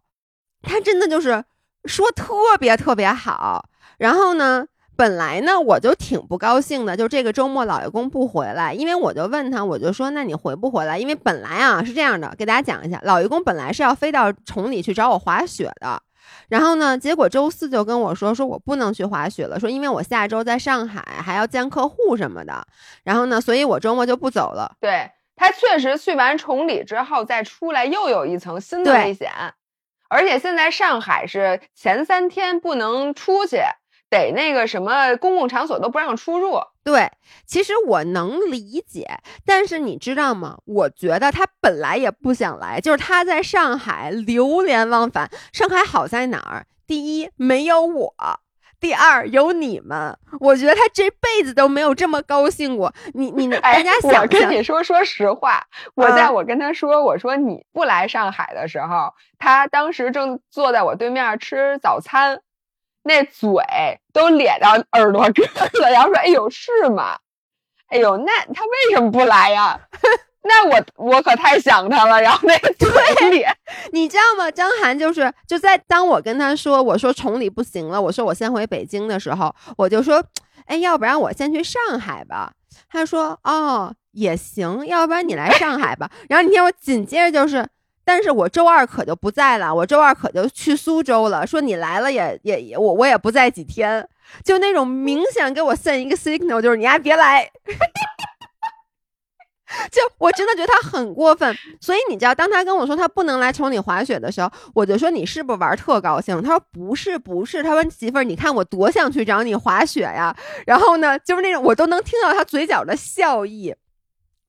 他真的就是说特别特别好。然后呢？本来呢，我就挺不高兴的，就这个周末老爷公不回来，因为我就问他，我就说，那你回不回来？因为本来啊是这样的，给大家讲一下，老爷公本来是要飞到崇礼去找我滑雪的，然后呢，结果周四就跟我说，说我不能去滑雪了，说因为我下周在上海还要见客户什么的，然后呢，所以我周末就不走了。对他确实去完崇礼之后再出来，又有一层新的危险，而且现在上海是前三天不能出去。得那个什么公共场所都不让出入。对，其实我能理解，但是你知道吗？我觉得他本来也不想来，就是他在上海流连忘返。上海好在哪儿？第一，没有我；第二，有你们。我觉得他这辈子都没有这么高兴过。你你大家想，我跟你说，说实话，我在我跟他说，我说你不来上海的时候，他当时正坐在我对面吃早餐。那嘴都咧到耳朵根了，然后说：“哎呦，是吗？哎呦，那他为什么不来呀？那我我可太想他了。”然后那个嘴脸，你知道吗？张涵就是就在当我跟他说我说崇礼不行了，我说我先回北京的时候，我就说：“哎，要不然我先去上海吧。”他说：“哦，也行，要不然你来上海吧。”然后你听我紧接着就是。但是我周二可就不在了，我周二可就去苏州了。说你来了也也也，我我也不在几天，就那种明显给我 send 一个 signal，就是你还别来。就我真的觉得他很过分。所以你知道，当他跟我说他不能来崇礼滑雪的时候，我就说你是不是玩特高兴？他说不是不是，他说媳妇儿，你看我多想去找你滑雪呀。然后呢，就是那种我都能听到他嘴角的笑意。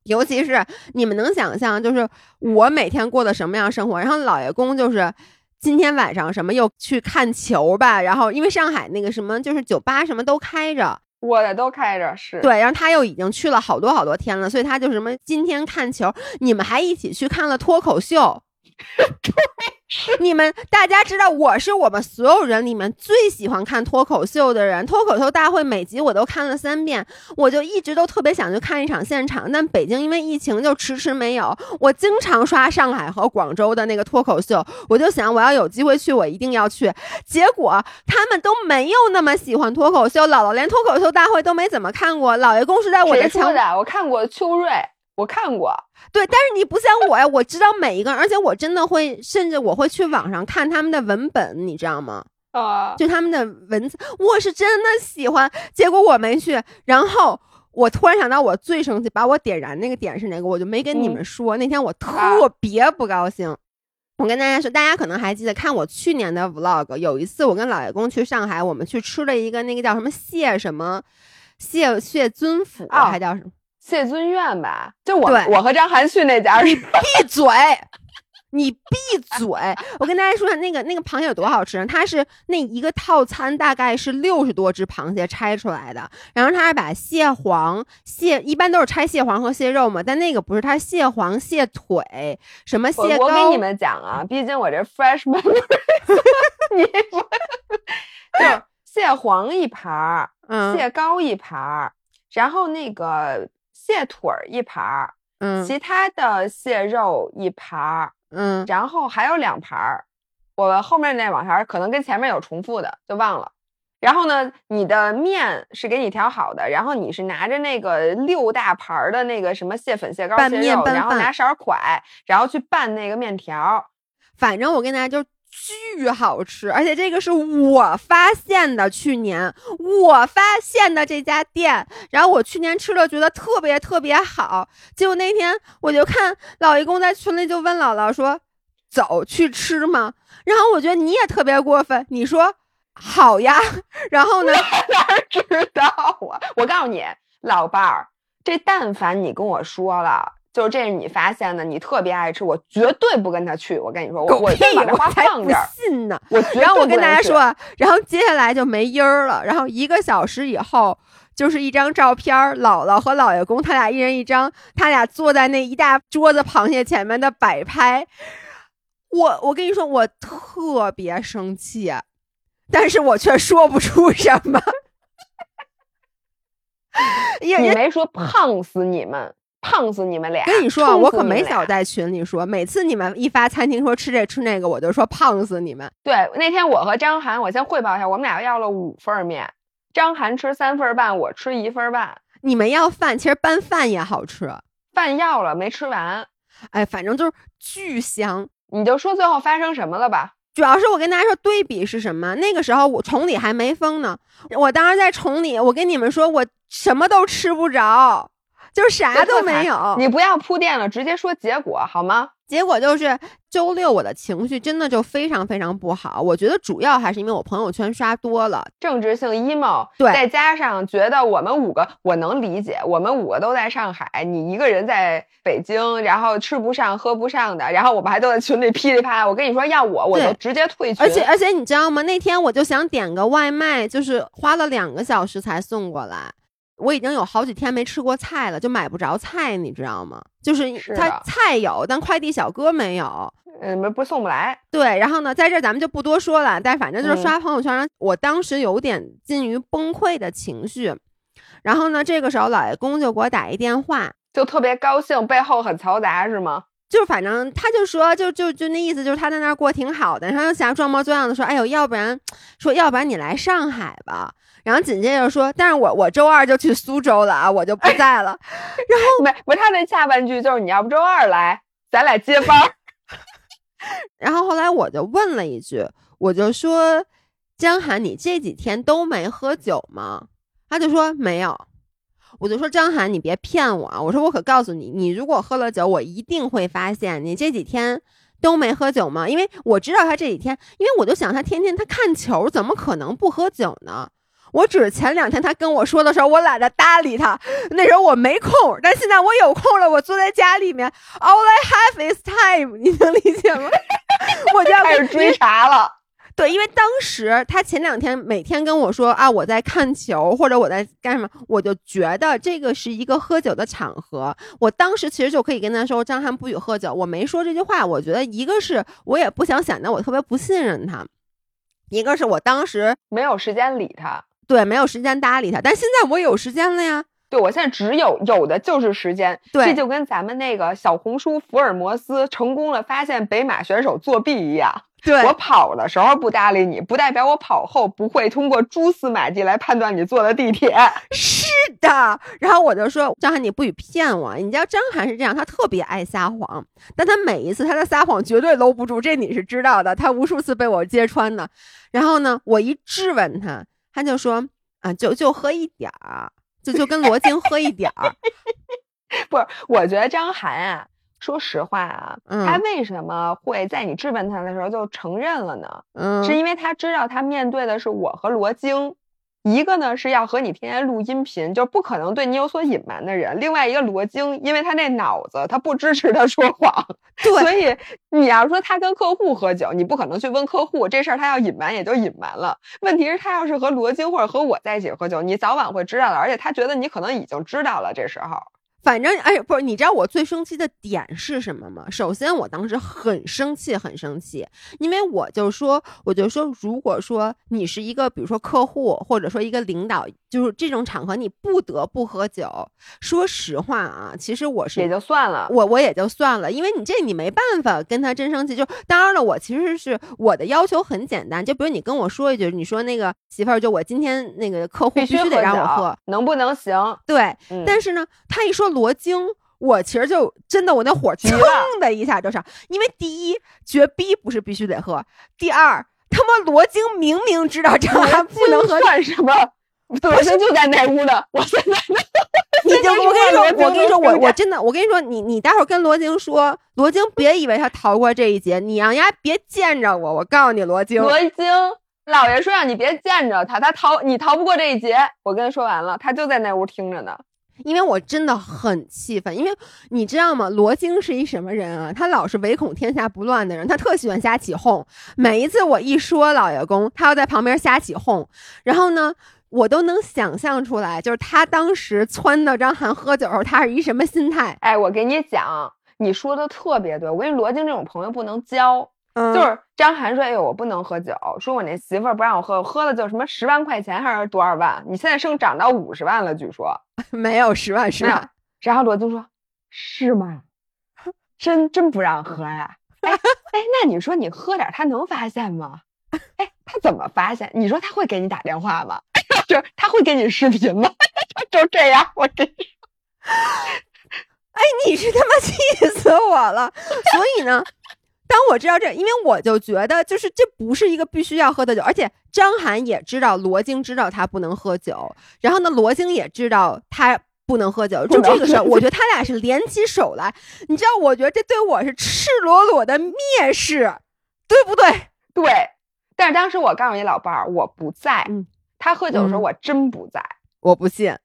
尤其是你们能想象，就是我每天过的什么样生活？然后老爷公就是今天晚上什么又去看球吧，然后因为上海那个什么就是酒吧什么都开着，我的都开着是对，然后他又已经去了好多好多天了，所以他就什么今天看球，你们还一起去看了脱口秀。你们大家知道，我是我们所有人里面最喜欢看脱口秀的人。脱口秀大会每集我都看了三遍，我就一直都特别想去看一场现场。但北京因为疫情就迟迟没有。我经常刷上海和广州的那个脱口秀，我就想我要有机会去，我一定要去。结果他们都没有那么喜欢脱口秀，姥姥连脱口秀大会都没怎么看过。姥爷公是在我的墙的，我看过秋瑞。我看过，对，但是你不像我呀，我知道每一个，而且我真的会，甚至我会去网上看他们的文本，你知道吗？啊，就他们的文字，我是真的喜欢。结果我没去，然后我突然想到，我最生气，把我点燃那个点是哪个，我就没跟你们说。那天我特别不高兴。我跟大家说，大家可能还记得，看我去年的 vlog，有一次我跟老爷公去上海，我们去吃了一个那个叫什么谢什么谢谢尊府，还叫什么？谢尊苑吧，就我我和张涵去那家。你闭嘴！你闭嘴！我跟大家说下，那个那个螃蟹有多好吃。它是那一个套餐大概是六十多只螃蟹拆出来的，然后它是把蟹黄、蟹一般都是拆蟹黄和蟹肉嘛，但那个不是，它蟹黄、蟹腿什么蟹膏。我给你们讲啊，毕竟我这 fresh memory，你就蟹黄一盘儿，蟹膏一盘儿，然后那个。蟹腿儿一盘儿，嗯，其他的蟹肉一盘儿，嗯，然后还有两盘儿，我后面那网盘可能跟前面有重复的，就忘了。然后呢，你的面是给你调好的，然后你是拿着那个六大盘儿的那个什么蟹粉、蟹膏、蟹肉，然后拿勺蒯，然后去拌那个面条。反正我跟大家就。巨好吃，而且这个是我发现的，去年我发现的这家店，然后我去年吃了，觉得特别特别好。结果那天我就看老爷公在群里就问姥姥说：“走去吃吗？”然后我觉得你也特别过分，你说好呀。然后呢？哪知道啊？我告诉你，老伴儿，这但凡你跟我说了。就是这是你发现的，你特别爱吃，我绝对不跟他去。我跟你说，我我把这话放这儿。信呢，我然后我跟大家说，然后接下来就没音儿了。然后一个小时以后，就是一张照片，姥姥和姥爷公他俩一人一张，他俩坐在那一大桌子螃蟹前面的摆拍。我我跟你说，我特别生气，但是我却说不出什么。你没说胖死你们。胖死你们俩！跟你说，我可没少在群里说，每次你们一发餐厅说吃这吃那个，我就说胖死你们。对，那天我和张涵，我先汇报一下，我们俩要了五份面，张涵吃三份半，我吃一份半。你们要饭，其实拌饭也好吃，饭要了没吃完，哎，反正就是巨香。你就说最后发生什么了吧？主要是我跟大家说对比是什么？那个时候我崇礼还没封呢，我当时在崇礼，我跟你们说我什么都吃不着。就啥都没有，你不要铺垫了，直接说结果好吗？结果就是周六我的情绪真的就非常非常不好。我觉得主要还是因为我朋友圈刷多了，政治性 emo，对，再加上觉得我们五个，我能理解，我们五个都在上海，你一个人在北京，然后吃不上喝不上的，然后我们还都在群里噼里啪啦。我跟你说，要我我就直接退群。而且而且你知道吗？那天我就想点个外卖，就是花了两个小时才送过来。我已经有好几天没吃过菜了，就买不着菜，你知道吗？就是他菜有，但快递小哥没有，嗯，不送不来。对，然后呢，在这咱们就不多说了，但反正就是刷朋友圈，我当时有点近于崩溃的情绪。然后呢，这个时候老爷公就给我打一电话，就特别高兴，背后很嘈杂是吗？就反正他就说，就就就那意思，就是他在那儿过挺好的，然后想装模作样的说，哎呦，要不然说要不然你来上海吧。然后紧接着说，但是我我周二就去苏州了啊，我就不在了。然后没不，他那下半句就是你要不周二来，咱俩接班。然后后来我就问了一句，我就说江涵，你这几天都没喝酒吗？他就说没有。我就说张涵，你别骗我啊！我说我可告诉你，你如果喝了酒，我一定会发现你这几天都没喝酒吗？因为我知道他这几天，因为我就想他天天他看球，怎么可能不喝酒呢？我只是前两天他跟我说的时候，我懒得搭理他，那时候我没空。但现在我有空了，我坐在家里面，All I have is time，你能理解吗？我就要开始追查了。对，因为当时他前两天每天跟我说啊，我在看球或者我在干什么，我就觉得这个是一个喝酒的场合。我当时其实就可以跟他说，张翰不许喝酒。我没说这句话，我觉得一个是我也不想显得我特别不信任他，一个是我当时没有时间理他，对，没有时间搭理他。但现在我有时间了呀，对我现在只有有的就是时间。对，这就跟咱们那个小红书福尔摩斯成功了发现北马选手作弊一样。对我跑的时候不搭理你，不代表我跑后不会通过蛛丝马迹来判断你坐的地铁。是的，然后我就说张涵，你不许骗我。你知道张涵是这样，他特别爱撒谎，但他每一次他的撒谎绝对搂不住，这你是知道的。他无数次被我揭穿的。然后呢，我一质问他，他就说啊，就就喝一点儿，就就跟罗京喝一点儿。不是，我觉得张涵啊。说实话啊，他为什么会在你质问他的时候就承认了呢？嗯，是因为他知道他面对的是我和罗京，一个呢是要和你天天录音频，就不可能对你有所隐瞒的人；另外一个罗京，因为他那脑子他不支持他说谎，对，所以你要说他跟客户喝酒，你不可能去问客户这事儿，他要隐瞒也就隐瞒了。问题是，他要是和罗京或者和我在一起喝酒，你早晚会知道的，而且他觉得你可能已经知道了，这时候。反正哎，不是，你知道我最生气的点是什么吗？首先，我当时很生气，很生气，因为我就说，我就说，如果说你是一个，比如说客户，或者说一个领导，就是这种场合，你不得不喝酒。说实话啊，其实我是也就算了，我我也就算了，因为你这你没办法跟他真生气。就当然了，我其实是我的要求很简单，就比如你跟我说一句，你说那个媳妇儿，就我今天那个客户必须得让我喝，能不能行？对，但是呢，他一说。罗京，我其实就真的我那火蹭的一下就上，因为第一绝逼不是必须得喝，第二他妈罗京明明知道张翰不能喝，算什么？罗京就在那屋呢，我现在 你就我跟你说，我跟你说，我我真的，我跟你说，你你待会儿跟罗京说，罗京别以为他逃过这一劫，你让丫别见着我，我告诉你，罗京，罗京老爷说让你别见着他，他逃你逃不过这一劫，我跟他说完了，他就在那屋听着呢。因为我真的很气愤，因为你知道吗？罗京是一什么人啊？他老是唯恐天下不乱的人，他特喜欢瞎起哄。每一次我一说老爷公，他要在旁边瞎起哄，然后呢，我都能想象出来，就是他当时撺掇张翰喝酒时候，他是一什么心态？哎，我给你讲，你说的特别对，我跟你罗京这种朋友不能交。就是张涵说：“哎呦，我不能喝酒，说我那媳妇儿不让我喝，我喝了就什么十万块钱还是多少万？你现在升涨到五十万了，据说 没有十万十万。”然后罗京说：“是吗？真真不让喝呀？哎哎，那你说你喝点，他能发现吗？哎，他怎么发现？你说他会给你打电话吗？就是他会跟你视频吗？就这样，我跟你说，哎，你是他妈气死我了！所以呢。”当我知道这，因为我就觉得，就是这不是一个必须要喝的酒，而且张涵也知道，罗京知道他不能喝酒，然后呢，罗京也知道他不能喝酒，就这个事儿，我觉得他俩是联起手来，你知道，我觉得这对我是赤裸裸的蔑视，对不对？对。但是当时我告诉你老伴儿，我不在，他喝酒的时候我真不在，我不信，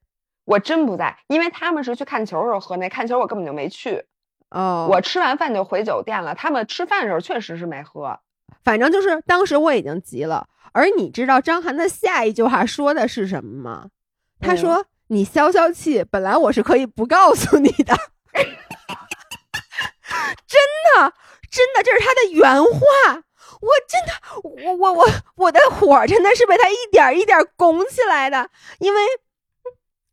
我真不在，因为他们是去看球的时候喝那，看球我根本就没去。哦，我吃完饭就回酒店了。他们吃饭的时候确实是没喝，反正就是当时我已经急了。而你知道张涵的下一句话说的是什么吗？他说：“你消消气，本来我是可以不告诉你的。”真的，真的，这是他的原话。我真的，我我我我的火真的是被他一点一点拱起来的，因为。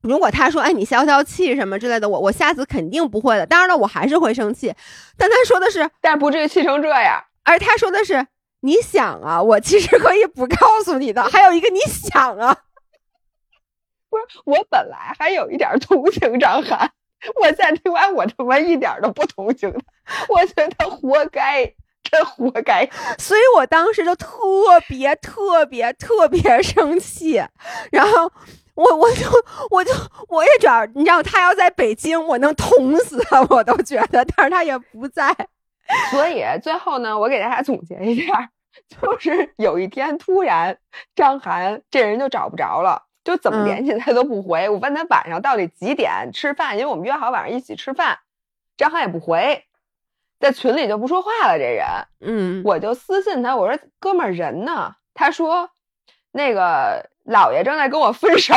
如果他说：“哎，你消消气什么之类的，我我下次肯定不会的。当然了，我还是会生气。但他说的是，但不至于气成这样。而他说的是，你想啊，我其实可以不告诉你的。还有一个，你想啊，不是我本来还有一点同情张涵，我现在听完我他妈一点都不同情他，我觉得他活该，真活该。所以我当时就特别特别特别生气，然后。我我就我就我也主要你知道他要在北京，我能捅死他，我都觉得，但是他也不在，所以最后呢，我给大家总结一下，就是有一天突然张涵这人就找不着了，就怎么联系他都不回。我问他晚上到底几点吃饭，因为我们约好晚上一起吃饭，张涵也不回，在群里就不说话了。这人，嗯，我就私信他，我说哥们儿人呢？他说那个姥爷正在跟我分手，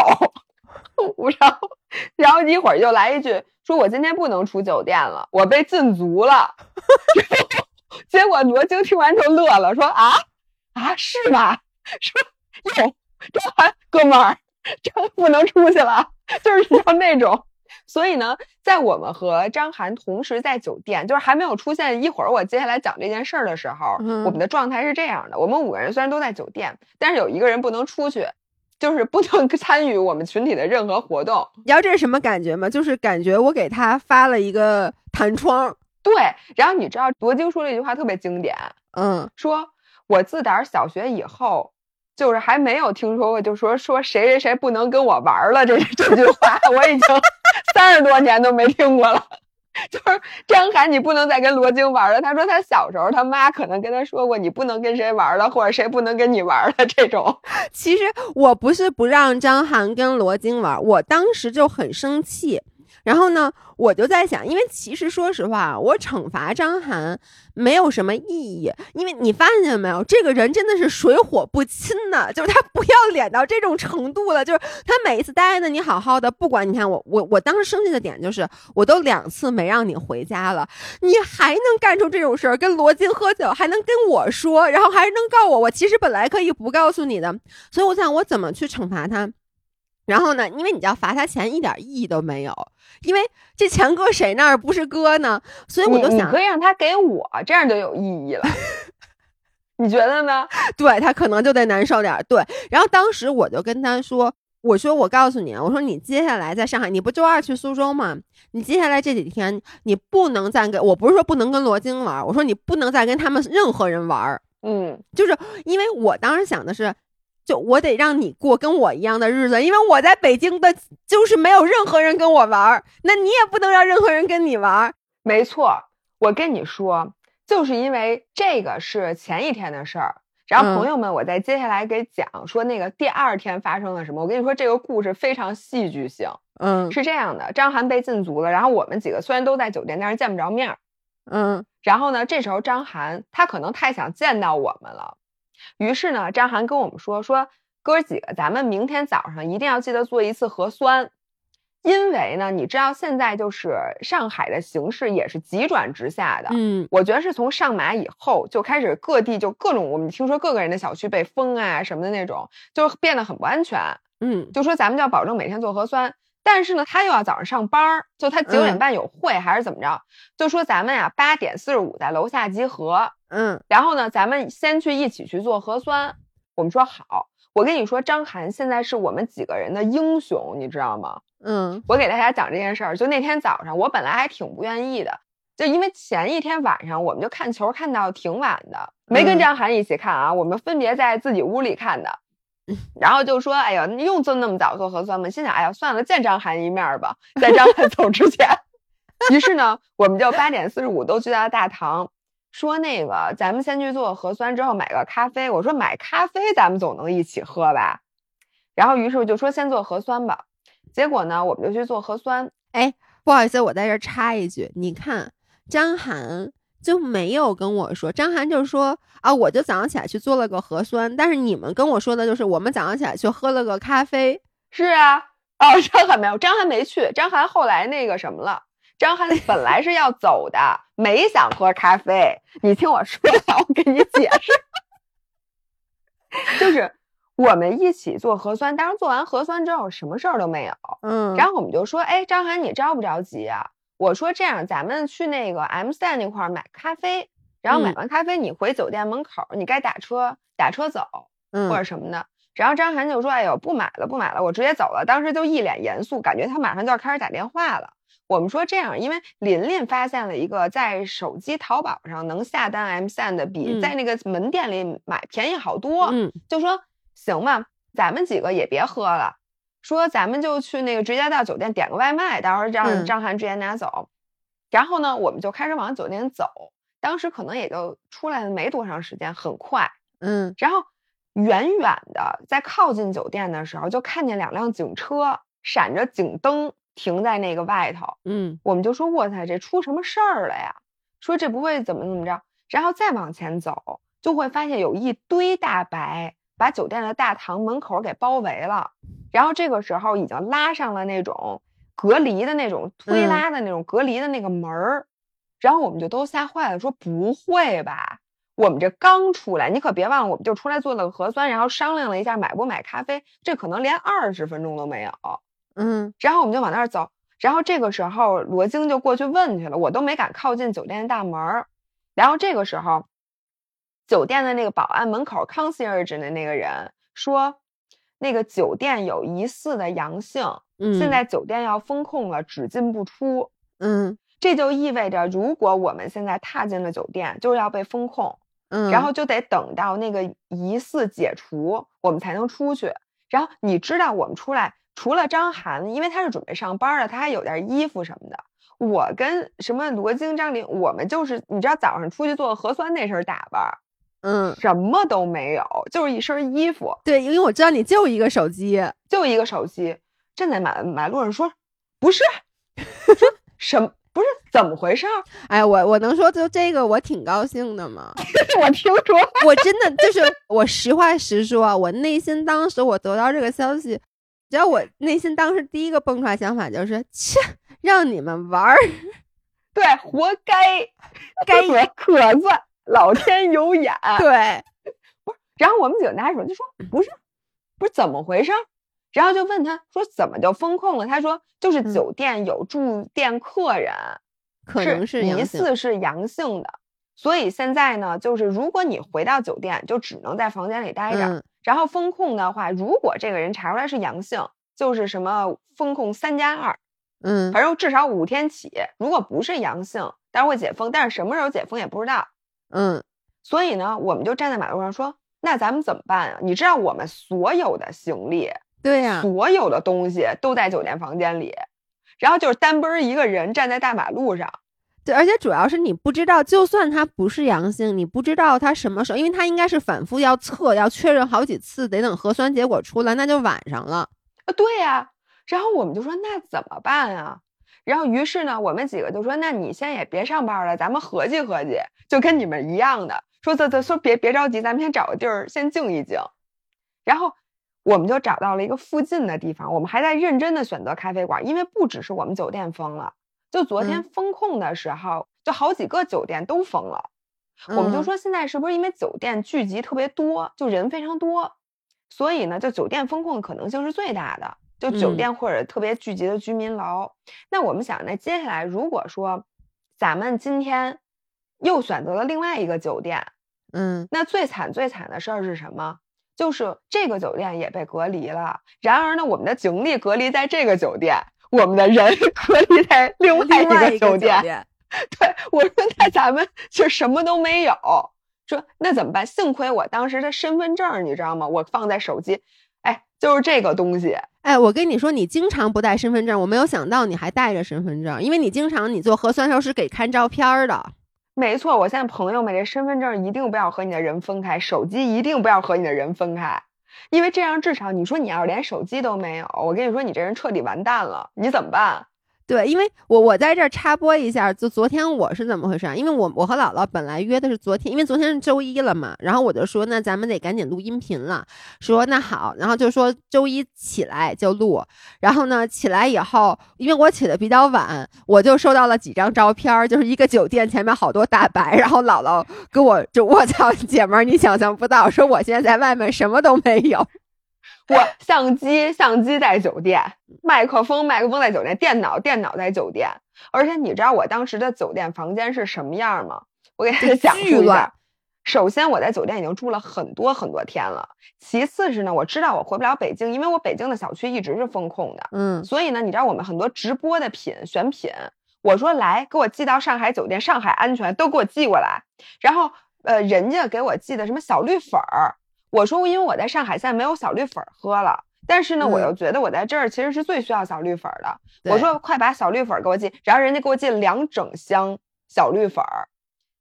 然后然后一会儿又来一句说我今天不能出酒店了，我被禁足了。结果罗京听完就乐了，说啊啊是吗？说哟，张涵哥们儿，真不能出去了，就是要那种。所以呢，在我们和张涵同时在酒店，就是还没有出现一会儿我接下来讲这件事儿的时候，嗯我们的状态是这样的：我们五个人虽然都在酒店，但是有一个人不能出去，就是不能 参与我们群体的任何活动。你知道这是什么感觉吗？就是感觉我给他发了一个弹窗，对，然后你知道罗京说了一句话特别经典，嗯说我自打小学以后，就是还没有听说过，就说说谁谁谁不能跟我玩了这这句话，我已经三十多年都没听过了。就是张涵，你不能再跟罗京玩了。他说他小时候他妈可能跟他说过，你不能跟谁玩了，或者谁不能跟你玩了这种。其实我不是不让张涵跟罗京玩，我当时就很生气。然后呢，我就在想，因为其实说实话，我惩罚张涵没有什么意义，因为你发现没有，这个人真的是水火不侵的，就是他不要脸到这种程度了，就是他每一次答应的你好好的，不管你看我我我当时生气的点就是，我都两次没让你回家了，你还能干出这种事儿，跟罗晋喝酒还能跟我说，然后还能告我，我其实本来可以不告诉你的，所以我想我怎么去惩罚他。然后呢，因为你要罚他钱一点意义都没有，因为这钱搁谁那儿不是搁呢？所以我就想，你你可以让他给我，这样就有意义了。你觉得呢？对他可能就得难受点。对，然后当时我就跟他说，我说我告诉你啊，我说你接下来在上海，你不周二去苏州吗？你接下来这几天你不能再跟我不是说不能跟罗京玩，我说你不能再跟他们任何人玩，嗯，就是因为我当时想的是。就我得让你过跟我一样的日子，因为我在北京的，就是没有任何人跟我玩儿，那你也不能让任何人跟你玩儿。没错，我跟你说，就是因为这个是前一天的事儿。然后嗯朋友们，我再接下来给讲说那个第二天发生了什么。我跟你说，这个故事非常戏剧性。嗯是这样的，张涵被禁足了，然后我们几个虽然都在酒店，但是见不着面儿。嗯然后呢，这时候张涵他可能太想见到我们了，于是呢，张涵跟我们说说哥儿几个，咱们明天早上一定要记得做一次核酸，因为呢，你知道现在就是上海的形势也是急转直下的。嗯我觉得是从上马以后就开始各地就各种，我们听说各个人的小区被封啊什么的那种，就变得很不安全。嗯就说咱们就要保证每天做核酸，但是呢，他又要早上上班儿，就他九点半有会还是怎么着？就说咱们呀八点四十五在楼下集合，嗯然后呢，咱们先去一起去做核酸。我们说好，我跟你说，张涵现在是我们几个人的英雄，你知道吗？嗯我给大家讲这件事儿，就那天早上，我本来还挺不愿意的，就因为前一天晚上我们就看球看到挺晚的，没跟嗯张涵一起看啊，我们分别在自己屋里看的。然后就说：“哎呀，你用这那么早做核酸吗？”心想：“哎呀，算了，见张涵一面吧，在张涵走之前。”于是呢，我们就八点四十五都去到大堂，说那个咱们先去做核酸，之后买个咖啡。我说买咖啡咱们总能一起喝吧。然后于是就说先做核酸吧。结果呢，我们就去做核酸。哎不好意思，我在这插一句，你看张涵就没有跟我说，张涵就说啊，我就早上起来去做了个核酸，但是你们跟我说的就是我们早上起来去喝了个咖啡，是啊，哦，张涵没有，张涵没去，张涵后来那个什么了。张涵本来是要走的，没想喝咖啡。你听我说啊，我给你解释，就是我们一起做核酸，当时做完核酸之后什么事儿都没有，嗯，然后我们就说，哎，张涵你着不着急啊？我说这样，咱们去那个 M 三那块儿买咖啡，然后买嗯完咖啡你回酒店门口，你该打车打车走，嗯或者什么的。然后张涵就说：“哎呦，不买了，不买了，我直接走了。”当时就一脸严肃，感觉他马上就要开始打电话了。我们说这样，因为琳琳发现了一个在手机淘宝上能下单 M 3的，比嗯在那个门店里买便宜好多。嗯就说行吧，咱们几个也别喝了，说咱们就去那个直接到酒店点个外卖，到时候让嗯张涵直接拿走。然后呢，我们就开始往酒店走。当时可能也就出来了没多长时间，很快。嗯然后远远的在靠近酒店的时候，就看见两辆警车闪着警灯停在那个外头。嗯我们就说：“我操，这出什么事儿了呀？”说这不会怎么怎么着，然后再往前走，就会发现有一堆大白把酒店的大堂门口给包围了。然后这个时候已经拉上了那种隔离的那种推嗯拉的那种隔离的那个门儿，然后我们就都吓坏了，说不会吧？我们这刚出来，你可别忘了，我们就出来做了个核酸，然后商量了一下买不买咖啡，这可能连二十分钟都没有。嗯然后我们就往那儿走，然后这个时候罗京就过去问去了，我都没敢靠近酒店大门儿。然后这个时候，酒店的那个保安门口 concierge 的那个人说，那个酒店有疑似的阳性，嗯，现在酒店要封控了，只进不出。嗯这就意味着，如果我们现在踏进了酒店，就是要被封控。嗯，然后就得等到那个疑似解除，我们才能出去。然后你知道我们出来，除了张涵，因为他是准备上班的，他还有件衣服什么的。我跟什么罗京、张琳，我们就是你知道早上出去做核酸那身打扮，嗯什么都没有，就是一身衣服，对，因为我知道你就一个手机，就一个手机，站在马马路上说不是，说什么不是怎么回事儿？哎，我我能说就这个我挺高兴的吗？我听说 我真的就是我实话实说啊，我内心当时我得到这个消息，只要我内心当时第一个蹦出来想法就是，切，让你们玩儿，对，活该，该可算老天有眼。对，不是然后我们几个拿着手机说不是，不是怎么回事儿？然后就问他说怎么就封控了？他说就是嗯酒店有住店客人、可能是疑似是阳性的，所以现在呢，就是如果你回到酒店，就只能在房间里待着。嗯然后封控的话，如果这个人查出来是阳性，就是什么封控三加二，嗯反正至少五天起。如果不是阳性，但是会解封，但是什么时候解封也不知道。嗯所以呢，我们就站在马路上说，那咱们怎么办啊？你知道我们所有的行李、对呀、所有的东西都在酒店房间里，然后就是单奔一个人站在大马路上。对，而且主要是你不知道，就算他不是阳性，你不知道他什么时候，因为他应该是反复要测，要确认好几次，得等核酸结果出来，那就晚上了。啊，对呀、然后我们就说那怎么办啊？然后于是呢，我们几个就说，那你先也别上班了，咱们合计合计，就跟你们一样的，说这这说别别着急，咱们先找个地儿先静一静。然后我们就找到了一个附近的地方，我们还在认真的选择咖啡馆，因为不只是我们酒店封了，就昨天嗯封控的时候，就好几个酒店都封了。我们就嗯说现在是不是因为酒店聚集特别多，就人非常多，所以呢，就酒店封控的可能性是最大的，就酒嗯店或者特别聚集的居民楼。那我们想，那接下来如果说咱们今天又选择了另外一个酒店，嗯那最惨最惨的事儿是什么？就是这个酒店也被隔离了，然而呢，我们的警力隔离在这个酒店，我们的人隔离在另外一个个酒店。店，对，我说那咱们就什么都没有，说那怎么办？幸亏我当时的身份证，你知道吗？我放在手机，哎，就是这个东西。哎，我跟你说，你经常不带身份证，我没有想到你还带着身份证，因为你经常你做核酸时候是给看照片的。没错，我现在朋友们，这身份证一定不要和你的人分开，手机一定不要和你的人分开，因为这样至少你说你要是连手机都没有，我跟你说你这人彻底完蛋了，你怎么办？对，因为我我在这儿插播一下，就昨天我是怎么回事？因为我我和姥姥本来约的是昨天，因为昨天是周一了嘛，然后我就说那咱们得赶紧录音频了，说那好，然后就说周一起来就录，然后呢起来以后，因为我起的比较晚，我就收到了几张照片，就是一个酒店前面好多大白，然后姥姥跟我就我操 姐们儿，你想象不到，说我现在在外面什么都没有，我 相机相机在酒店，麦克风麦克风在酒店，电脑电脑在酒店，而且你知道我当时的酒店房间是什么样吗？我给大家讲述一下。首先，我在酒店已经住了很多很多天了。其次是呢，我知道我回不了北京，因为我北京的小区一直是封控的。嗯所以呢，你知道我们很多直播的品选品，我说来给我寄到上海酒店，上海安全都给我寄过来。然后呃，人家给我寄的什么小绿粉儿，我说因为我在上海现在没有小绿粉儿喝了，但是呢，我嗯又觉得我在这儿其实是最需要小绿粉儿的。我说快把小绿粉儿给我寄，然后人家给我寄了两整箱小绿粉儿。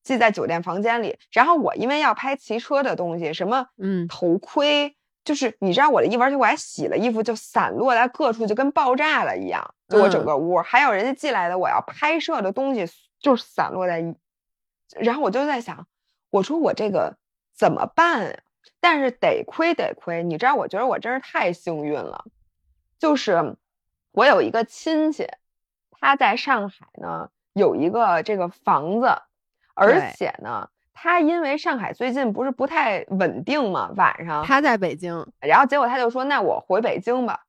寄在酒店房间里。然后我因为要拍骑车的东西，什么嗯头盔，就是你知道我的衣服，而且我还洗了衣服，就散落在各处，就跟爆炸了一样。就我整个屋，还有人家寄来的我要拍摄的东西，就是散落在一。然后我就在想，我说我这个怎么办呀？但是得亏得亏，你知道，我觉得我真是太幸运了，就是我有一个亲戚，他在上海呢有一个这个房子，而且呢，他因为上海最近不是不太稳定嘛，晚上他在北京，然后结果他就说：“那我回北京吧。”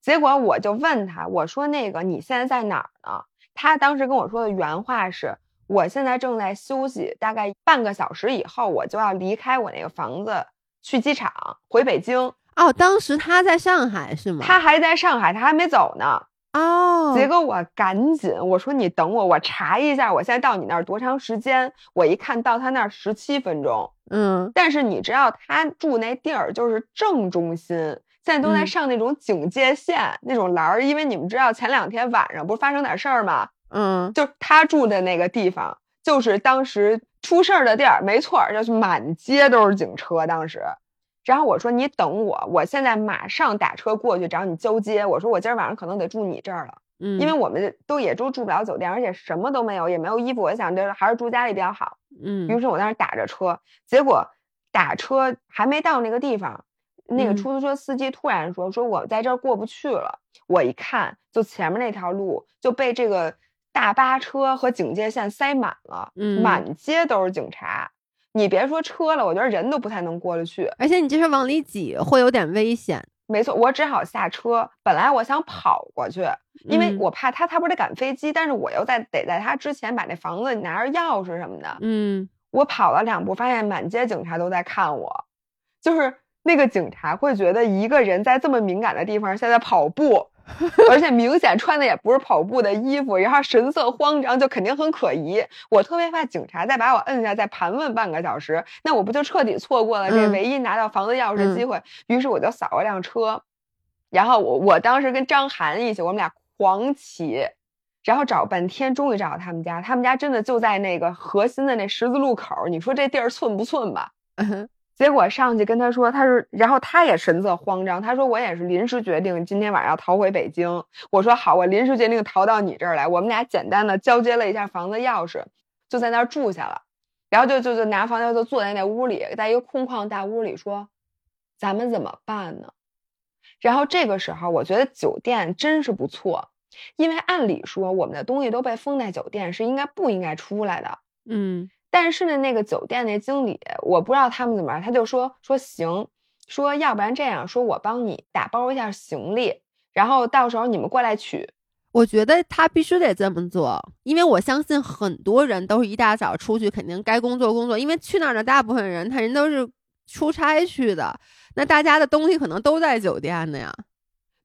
结果我就问他，我说：“那个你现在在哪儿呢？”他当时跟我说的原话是：“我现在正在休息，大概半个小时以后我就要离开我那个房子，去机场回北京。”哦，当时他在上海是吗？他还在上海，他还没走呢。哦，结果我赶紧我说：“你等我，我查一下，我现在到你那儿多长时间？”我一看到他那儿十七分钟。嗯，但是你知道他住那地儿就是正中心，现在都在嗯上那种警戒线、那种栏儿，因为你们知道前两天晚上不是发生点事儿吗？嗯，就他住的那个地方，就是当时出事儿的地儿，没错儿，就是满街都是警车。当时，然后我说你等我，我现在马上打车过去找你交接。我说我今儿晚上可能得住你这儿了，嗯，因为我们都也都住不了酒店，而且什么都没有，也没有衣服。我想着还是住家里比较好。嗯，于是我在那儿打着车，结果打车还没到那个地方，那个嗯出租车司机突然说：“说我在这儿过不去了。”我一看，就前面那条路就被这个大巴车和警戒线塞满了，嗯满街都是警察。你别说车了，我觉得人都不太能过得去。而且你这是往里挤，会有点危险。没错，我只好下车。本来我想跑过去，因为嗯我怕他，他不是得赶飞机，但是我又在得在他之前把那房子拿着钥匙什么的。嗯，我跑了两步，发现满街警察都在看我，就是那个警察会觉得一个人在这么敏感的地方现在跑步，而且明显穿的也不是跑步的衣服，然后神色慌张，就肯定很可疑。我特别怕警察再把我摁下，再盘问半个小时，那我不就彻底错过了这嗯唯一拿到房子钥匙的机会？于是我就扫了辆车，然后我我当时跟张涵一起，我们俩狂骑。然后找半天，终于找到他们家。他们家真的就在那个核心的那十字路口。你说这地儿寸不寸吧？结果上去跟他说，他是，然后他也神色慌张。他说我也是临时决定今天晚上要逃回北京。我说好，我临时决定逃到你这儿来。我们俩简单的交接了一下房子钥匙，就在那儿住下了。然后就就就拿房钥匙就坐在那屋里，在一个空旷大屋里说，咱们怎么办呢？然后这个时候，我觉得酒店真是不错。因为按理说，我们的东西都被封在酒店，是应该不应该出来的。嗯但是呢，那个酒店那经理，我不知道他们怎么样，他就说说行，说要不然这样，说我帮你打包一下行李，然后到时候你们过来取。我觉得他必须得这么做，因为我相信很多人都是一大早出去，肯定该工作工作，因为去那儿的大部分人，他人都是出差去的，那大家的东西可能都在酒店的呀。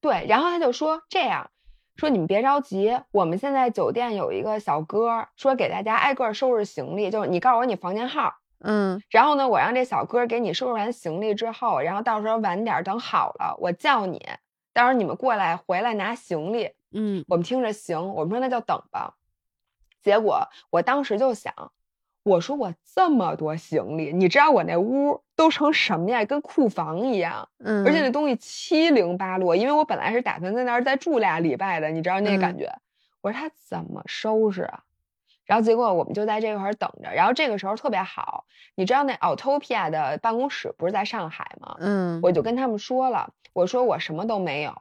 对，然后他就说这样，说你们别着急，我们现在酒店有一个小哥，说给大家挨个收拾行李，就是你告诉我你房间号，嗯然后呢，我让这小哥给你收拾完行李之后，然后到时候晚点儿等好了，我叫你，到时候你们过来回来拿行李。嗯我们听着行，我们说那就等吧。结果我当时就想，我说我这么多行李，你知道我那屋都成什么呀，跟库房一样，嗯，而且那东西七零八落，因为我本来是打算在那儿再住俩礼拜的，你知道那嗯感觉。我说他怎么收拾啊？然后结果我们就在这块儿等着，然后这个时候特别好，你知道那 Autopia 的办公室不是在上海吗？嗯，我就跟他们说了，我说我什么都没有，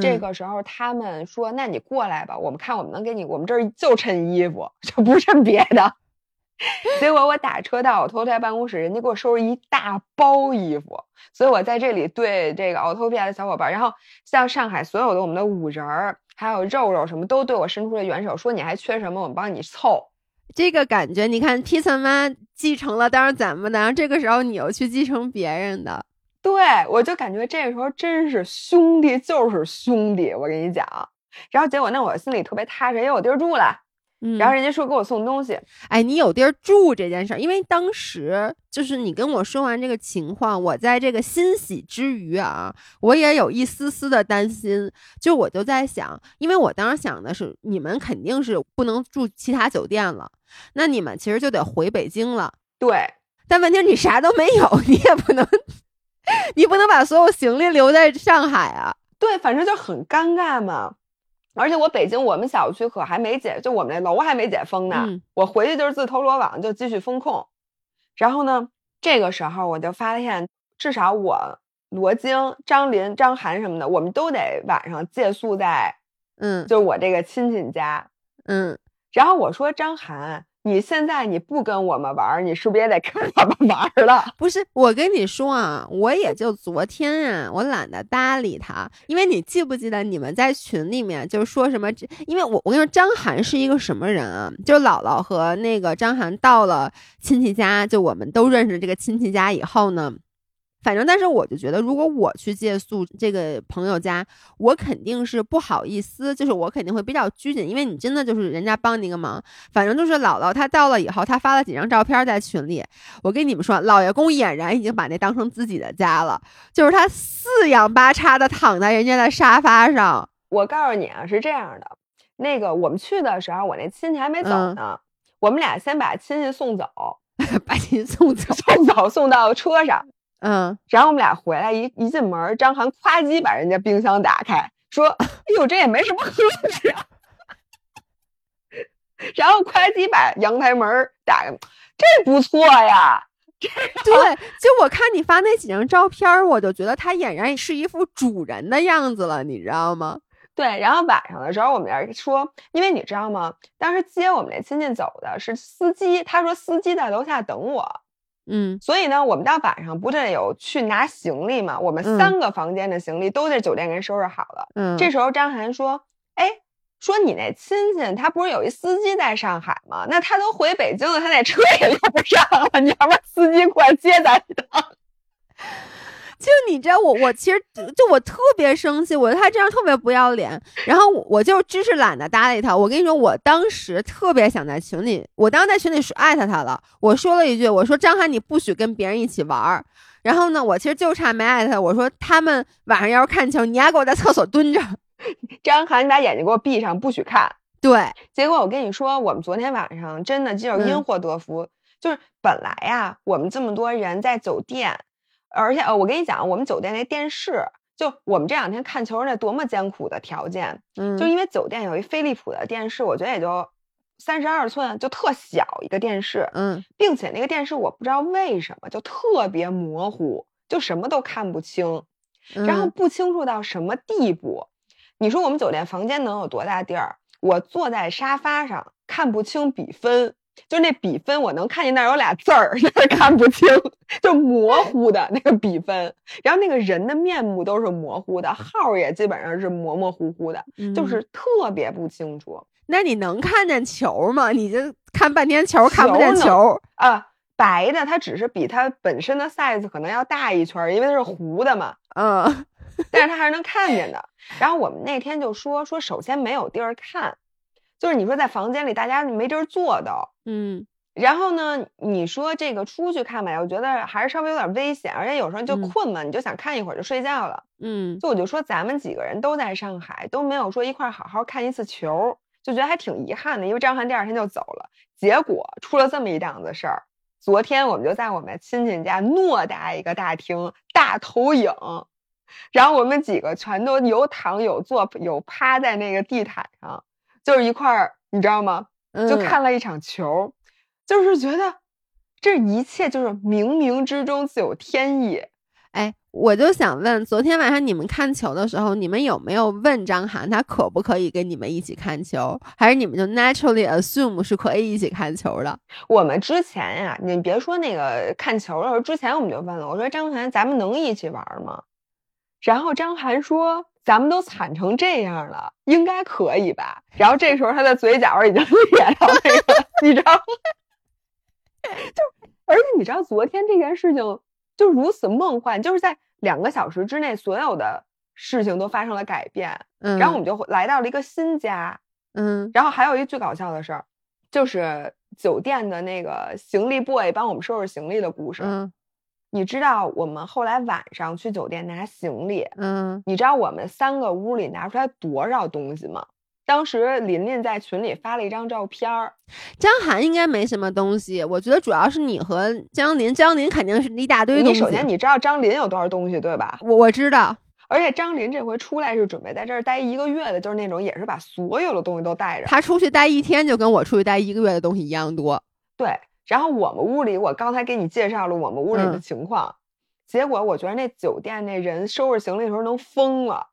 这嗯个时候他们说：“那你过来吧，我们看我们能给你，我们这儿就衬衣服，就不衬别的。”结果我打车到 Autopia 办公室，人家给我收拾一大包衣服，所以我在这里对这个 Autopia 的小伙伴，然后像上海所有的我们的五仁儿，还有肉肉什么都对我伸出了援手，说你还缺什么，我们帮你凑。这个感觉，你看披萨妈继承了，当然咱们的，然后这个时候你又去继承别人的，对，我就感觉这个时候真是兄弟就是兄弟，我跟你讲。然后结果那我心里特别踏实，因为我地儿住了。嗯然后人家说给我送东西，哎，你有地儿住这件事儿，因为当时就是你跟我说完这个情况，我在这个欣喜之余啊，我也有一丝丝的担心。就我就在想，因为我当时想的是，你们肯定是不能住其他酒店了，那你们其实就得回北京了。对，但问题是你啥都没有，你也不能，你不能把所有行李留在上海啊。对，反正就很尴尬嘛。而且我北京我们小区可还没解，就我们那楼还没解封呢。嗯我回去就是自投罗网，就继续封控。然后呢，这个时候我就发现，至少我罗京、张林、张涵什么的，我们都得晚上借宿在嗯就是我这个亲戚家。嗯，然后我说张涵，你现在你不跟我们玩，你是不是也得跟我们玩了？不是，我跟你说啊，我也就昨天啊，我懒得搭理他，因为你记不记得你们在群里面就说什么？因为我我跟你说，张涵是一个什么人啊？就姥姥和那个张涵到了亲戚家，就我们都认识这个亲戚家以后呢。反正，但是我就觉得，如果我去借宿这个朋友家，我肯定是不好意思，就是我肯定会比较拘谨，因为你真的就是人家帮你个忙。反正就是姥姥她到了以后，她发了几张照片在群里，我跟你们说，老爷公俨然已经把那当成自己的家了，就是他四仰八叉的躺在人家的沙发上。我告诉你啊，是这样的，那个我们去的时候，我那亲戚还没走嗯呢，我们俩先把亲戚送走，把您送走。送走送到车上，嗯，然后我们俩回来一一进门，张涵夸叽把人家冰箱打开，说：“ 哎呦，这也没什么喝的呀。” 然后夸叽把阳台门打开，这不错呀。对，就我看你发那几张照片，我就觉得他俨然是一副主人的样子了，你知道吗？对，然后晚上的时候，我们俩说，因为你知道吗？当时接我们那亲戚走的是司机，他说司机在楼下等我，嗯所以呢，我们到晚上不是有去拿行李嘛？我们嗯三个房间的行李都在酒店给人收拾好了。嗯，这时候张涵说：“哎，说你那亲戚他不是有一司机在上海吗？那他都回北京了，他那车也用不上了，你要不然司机过来接咱一趟。”就你知道我，我其实就我特别生气，我觉得他这样特别不要脸。然后我我就只是懒得搭理他。我跟你说，我当时特别想在群里，我当时在群里说艾特他了，我说了一句，我说张涵你不许跟别人一起玩儿。然后呢，我其实就差没艾特他，我说他们晚上要是看球，你还给我在厕所蹲着。张涵，你把眼睛给我闭上，不许看。对，结果我跟你说，我们昨天晚上真的就是因嗯祸得福，就是本来呀，我们这么多人在酒店，而且呃，我跟你讲，我们酒店那电视，就我们这两天看球那多么艰苦的条件，嗯，就因为酒店有一飞利浦的电视，我觉得也就三十二寸，就特小一个电视，嗯并且那个电视我不知道为什么就特别模糊，就什么都看不清，嗯，然后不清楚到什么地步。你说我们酒店房间能有多大地儿？我坐在沙发上看不清比分，就那比分我能看见那儿有俩字儿，但是看不清，就模糊的那个比分。然后那个人的面目都是模糊的，号儿也基本上是模模糊糊的，就嗯是特别不清楚。那你能看见球吗？你就看半天球，看不见球。啊，白的它只是比它本身的 size 可能要大一圈儿，因为它是糊的嘛，嗯但是它还是能看见的。然后我们那天就说说，首先没有地儿看，就是你说在房间里大家没地儿坐都。嗯然后呢，你说这个出去看吧，我觉得还是稍微有点危险，而且有时候就嗯困嘛，你就想看一会儿就睡觉了。嗯就我就说咱们几个人都在上海，都没有说一块儿好好看一次球，就觉得还挺遗憾的。因为张翰第二天就走了，结果出了这么一档子事儿。昨天我们就在我们亲戚家偌大一个大厅大投影，然后我们几个全都有躺有坐有趴在那个地毯上，就是一块儿，你知道吗？嗯，就看了一场球，就是觉得这一切就是冥冥之中自有天意。哎，我就想问，昨天晚上你们看球的时候，你们有没有问张涵他可不可以跟你们一起看球，还是你们就 naturally assume 是可以一起看球的？我们之前呀、你别说那个看球的时候，之前我们就问了，我说张涵，咱们能一起玩吗？然后张涵说，咱们都惨成这样了，应该可以吧？然后这时候他的嘴角已经 咧到那个，你知道吗？就而且你知道，昨天这件事情就如此梦幻，就是在两个小时之内，所有的事情都发生了改变。嗯，然后我们就来到了一个新家，嗯然后还有一最搞笑的事儿，就是酒店的那个行李 boy 帮我们收拾行李的故事。嗯你知道我们后来晚上去酒店拿行李，嗯，你知道我们三个屋里拿出来多少东西吗？当时琳琳在群里发了一张照片儿，张涵应该没什么东西，我觉得主要是你和江林，江林肯定是一大堆东西。你首先你知道张琳有多少东西对吧？我我知道，而且张琳这回出来是准备在这儿待一个月的，就是那种也是把所有的东西都带着。他出去待一天就跟我出去待一个月的东西一样多。对，然后我们屋里，我刚才给你介绍了我们屋里的嗯情况，结果我觉得那酒店那人收拾行李的时候能疯了。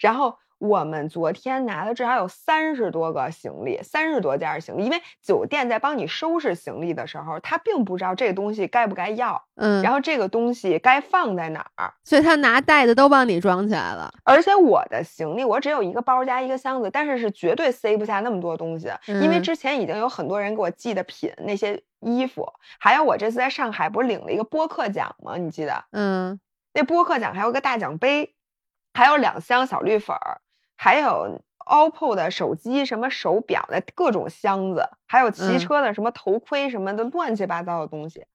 然后我们昨天拿了至少有三十多个行李，三十多件行李，因为酒店在帮你收拾行李的时候，他并不知道这个东西该不该要，嗯，然后这个东西该放在哪儿。所以他拿袋子都帮你装起来了。而且我的行李，我只有一个包加一个箱子，但是是绝对塞不下那么多东西，因为嗯之前已经有很多人给我寄的品，那些衣服，还有我这次在上海不是领了一个播客奖吗？你记得嗯那播客奖还有个大奖杯，还有两箱小绿粉儿，还有 OPPO 的手机、什么手表的各种箱子，还有骑嗯车的什么头盔什么的乱七八糟的东西。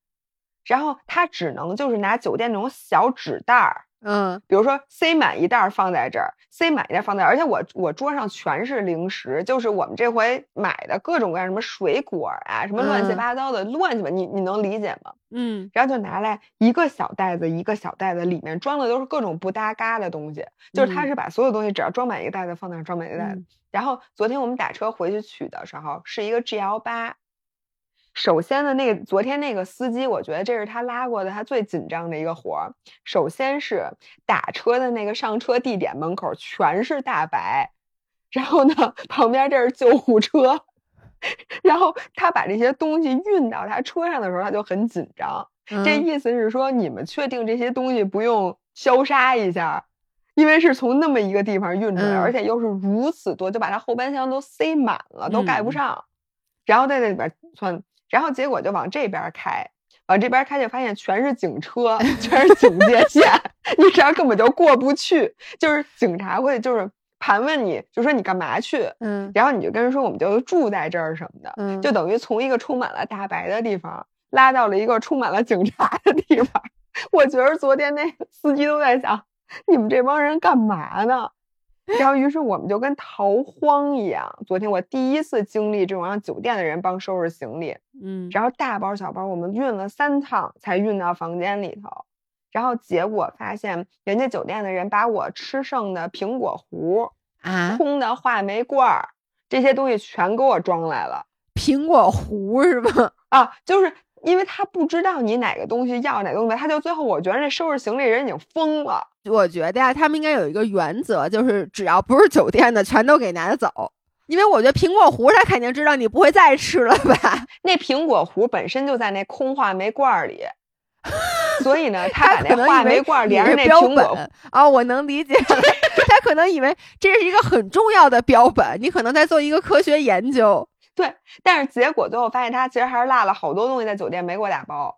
然后他只能就是拿酒店那种小纸袋儿，嗯比如说塞满一袋儿放在这儿，塞满一袋儿放在这儿，而且我我桌上全是零食，就是我们这回买的各种各样什么水果啊，什么乱七嗯八糟的，乱七八，你你能理解吗？嗯然后就拿来一个小袋子一个小袋子，里面装的都是各种不搭嘎的东西，就是他嗯是把所有东西只要装满一个袋子放那儿，装满一个袋子。嗯然后昨天我们打车回去取的时候是一个 GL 八。首先的那个昨天那个司机，我觉得这是他拉过的他最紧张的一个活儿。首先是打车的那个上车地点门口全是大白，然后呢旁边这是救护车，然后他把这些东西运到他车上的时候，他就很紧张。这嗯意思是说，你们确定这些东西不用消杀一下？因为是从那么一个地方运出来，嗯而且又是如此多，就把他后备箱都塞满了，都盖不嗯上。然后在那里边窜，然后结果就往这边开，往这边开就发现全是警车，全是警戒线，你这样根本就过不去。就是警察会就是盘问你，就说你干嘛去，嗯然后你就跟人说我们就住在这儿什么的。嗯，就等于从一个充满了大白的地方拉到了一个充满了警察的地方。我觉得昨天那司机都在想，你们这帮人干嘛呢？然后，于是我们就跟逃荒一样。昨天我第一次经历这种让酒店的人帮收拾行李，嗯然后大包小包我们运了三趟才运到房间里头，然后结果发现人家酒店的人把我吃剩的苹果核、啊，空的话梅罐儿这些东西全给我装来了。苹果核是吧？啊，就是因为他不知道你哪个东西要哪个东西，他就最后我觉得那收拾行李人已经疯了。我觉得呀，他们应该有一个原则，就是只要不是酒店的，全都给拿走。因为我觉得苹果核他肯定知道你不会再吃了吧？那苹果核本身就在那空话梅罐里，所以呢，他把那话梅罐连着那苹果本哦，我能理解了。他可能以为这是一个很重要的标本，你可能在做一个科学研究。对，但是结果最后发现他其实还是落了好多东西在酒店没给我打包，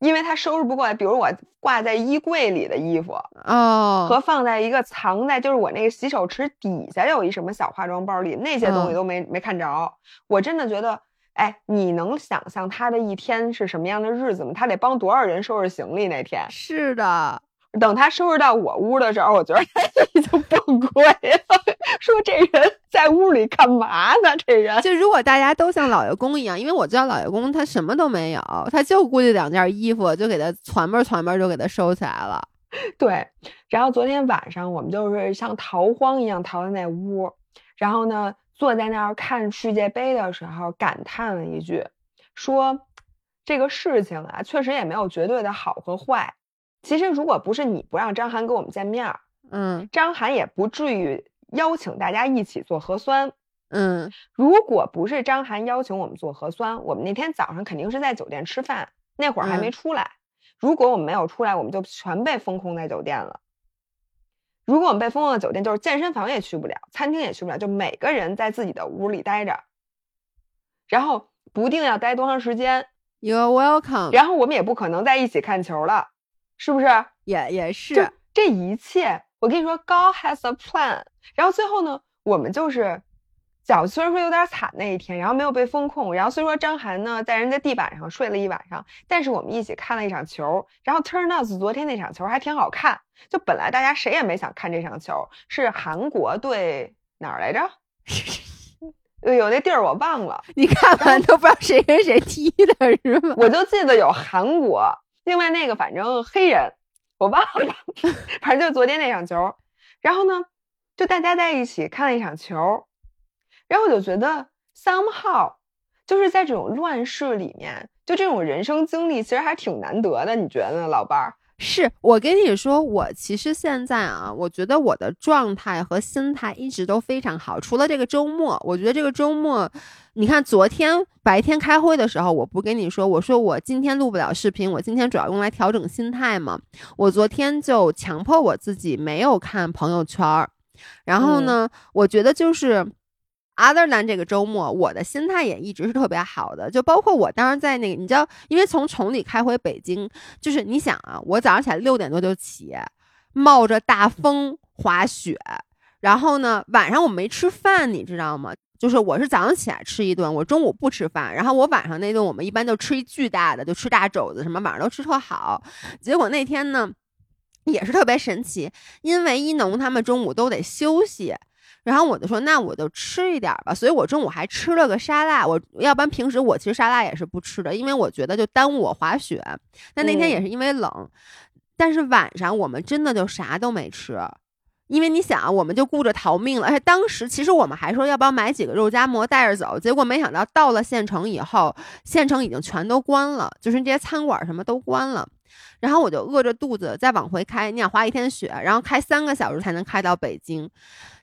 因为他收拾不过来，比如我挂在衣柜里的衣服哦，和放在一个藏在就是我那个洗手池底下有一什么小化妆包里，那些东西嗯都没、没看着。我真的觉得，哎，你能想象他的一天是什么样的日子吗？他得帮多少人收拾行李那天？是的，等他收拾到我屋的时候，我觉得他已经崩溃了，说这人在屋里干嘛呢？这人就如果大家都像老爷公一样，因为我知道老爷公他什么都没有，他就估计两件衣服就给他攒吧攒吧就给他收起来了。对。然后昨天晚上我们就是像逃荒一样逃到那屋，然后呢坐在那儿看世界杯的时候，感叹了一句，说这个事情啊，确实也没有绝对的好和坏。其实如果不是你不让张涵跟我们见面儿，嗯张涵也不至于邀请大家一起做核酸。嗯如果不是张涵邀请我们做核酸，我们那天早上肯定是在酒店吃饭，那会儿还没嗯出来。如果我们没有出来，我们就全被封控在酒店了。如果我们被封控在酒店，就是健身房也去不了，餐厅也去不了，就每个人在自己的屋里待着，然后不定要待多长时间，，You're welcome。然后我们也不可能在一起看球了，是不是？也也，就是这一切，我跟你说，God has a plan。然后最后呢，我们就是脚虽然说有点惨那一天，然后没有被封控，然后虽说张涵呢在人家地板上睡了一晚上，但是我们一起看了一场球，然后 turn out 昨天那场球还挺好看，就本来大家谁也没想看这场球，是韩国对哪儿来着？有那地儿我忘了，你看完都不知道谁跟谁踢的是吗？我就记得有韩国，另外那个反正黑人我忘了，反正就昨天那场球，然后呢，就大家在一起看了一场球，然后我就觉得 somehow 就是在这种乱世里面，就这种人生经历其实还挺难得的，你觉得呢，老伴儿？是我跟你说，我其实现在啊，我觉得我的状态和心态一直都非常好。除了这个周末，我觉得这个周末，你看昨天白天开会的时候，我不跟你说，我说我今天录不了视频，我今天主要用来调整心态嘛。我昨天就强迫我自己没有看朋友圈儿，然后呢，我觉得就是。Other than 这个周末，我的心态也一直是特别好的，就包括我当时在那个，你知道，因为从崇礼开回北京，就是你想啊，我早上起来六点多就起，冒着大风滑雪，然后呢，晚上我没吃饭，你知道吗？就是我是早上起来吃一顿，我中午不吃饭，然后我晚上那顿我们一般就吃一巨大的，就吃大肘子什么，晚上都吃特好。结果那天呢，也是特别神奇，因为一农他们中午都得休息。然后我就说，那我就吃一点吧。所以我中午还吃了个沙拉。我要不然平时我其实沙拉也是不吃的，因为我觉得就耽误我滑雪。但那天也是因为冷。但是晚上我们真的就啥都没吃，因为你想，我们就顾着逃命了。而且当时其实我们还说要不要买几个肉夹馍带着走，结果没想到到了县城以后，县城已经全都关了，就是这些餐馆什么都关了。然后我就饿着肚子再往回开，你想滑一天雪，然后开三个小时才能开到北京。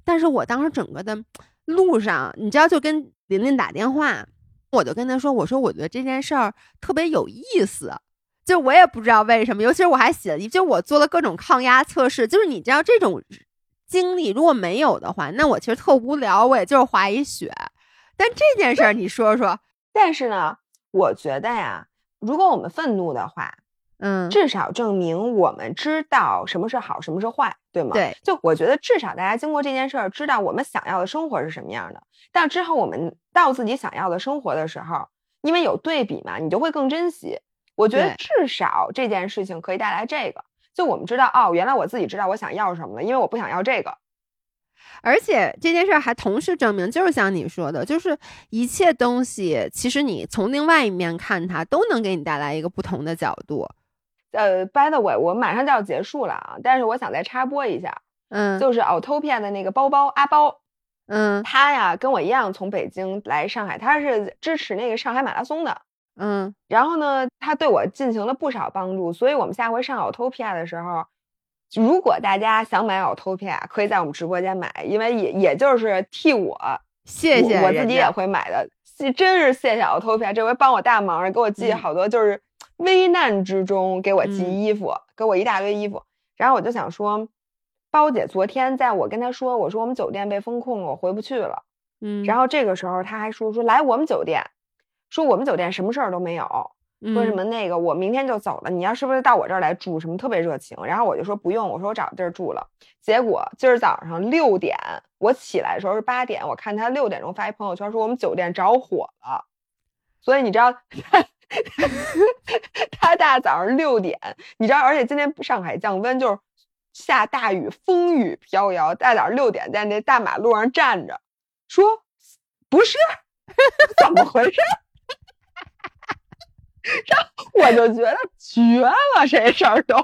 但是我当时整个的路上，你知道，就跟琳琳打电话，我就跟他说：“我说我觉得这件事儿特别有意思，就我也不知道为什么。尤其是我还写了，就我做了各种抗压测试。就是你知道这种经历如果没有的话，那我其实特无聊，我也就是滑一雪。但这件事儿你说说，但是呢，我觉得呀，如果我们愤怒的话。”嗯，至少证明我们知道什么是好，什么是坏，对吗？对，就我觉得至少大家经过这件事儿，知道我们想要的生活是什么样的。但之后我们到自己想要的生活的时候，因为有对比嘛，你就会更珍惜。我觉得至少这件事情可以带来这个，就我们知道哦，原来我自己知道我想要什么了，因为我不想要这个。而且这件事儿还同时证明，就是像你说的，就是一切东西其实你从另外一面看它，都能给你带来一个不同的角度。呃，by the way，我马上就要结束了啊，但是我想再插播一下，嗯，就是 Autopia 的那个包包阿包，嗯，他呀跟我一样从北京来上海，他是支持那个上海马拉松的，嗯，然后呢，他对我进行了不少帮助，所以我们下回上 Autopia 的时候，如果大家想买 Autopia，可以在我们直播间买，因为也也就是替我谢谢我自己也会买的，真是谢谢 Autopia，这回帮我大忙，给我寄好多就是。危难之中给我寄衣服，给我一大堆衣服，然后我就想说，包姐昨天在我跟她说，我说我们酒店被封控了，我回不去了，嗯，然后这个时候她还说说来我们酒店，说我们酒店什么事儿都没有，说什么那个我明天就走了，你要是不是到我这儿来住，什么特别热情，然后我就说不用，我说我找地儿住了，结果今儿早上六点我起来的时候是八点，我看他六点钟发一朋友圈说我们酒店着火了，所以你知道。他大早上六点，你知道，而且今天上海降温，就是下大雨，风雨飘摇。大早上六点在那大马路上站着，说不是，怎么回事？然后我就觉得绝了，这事儿都。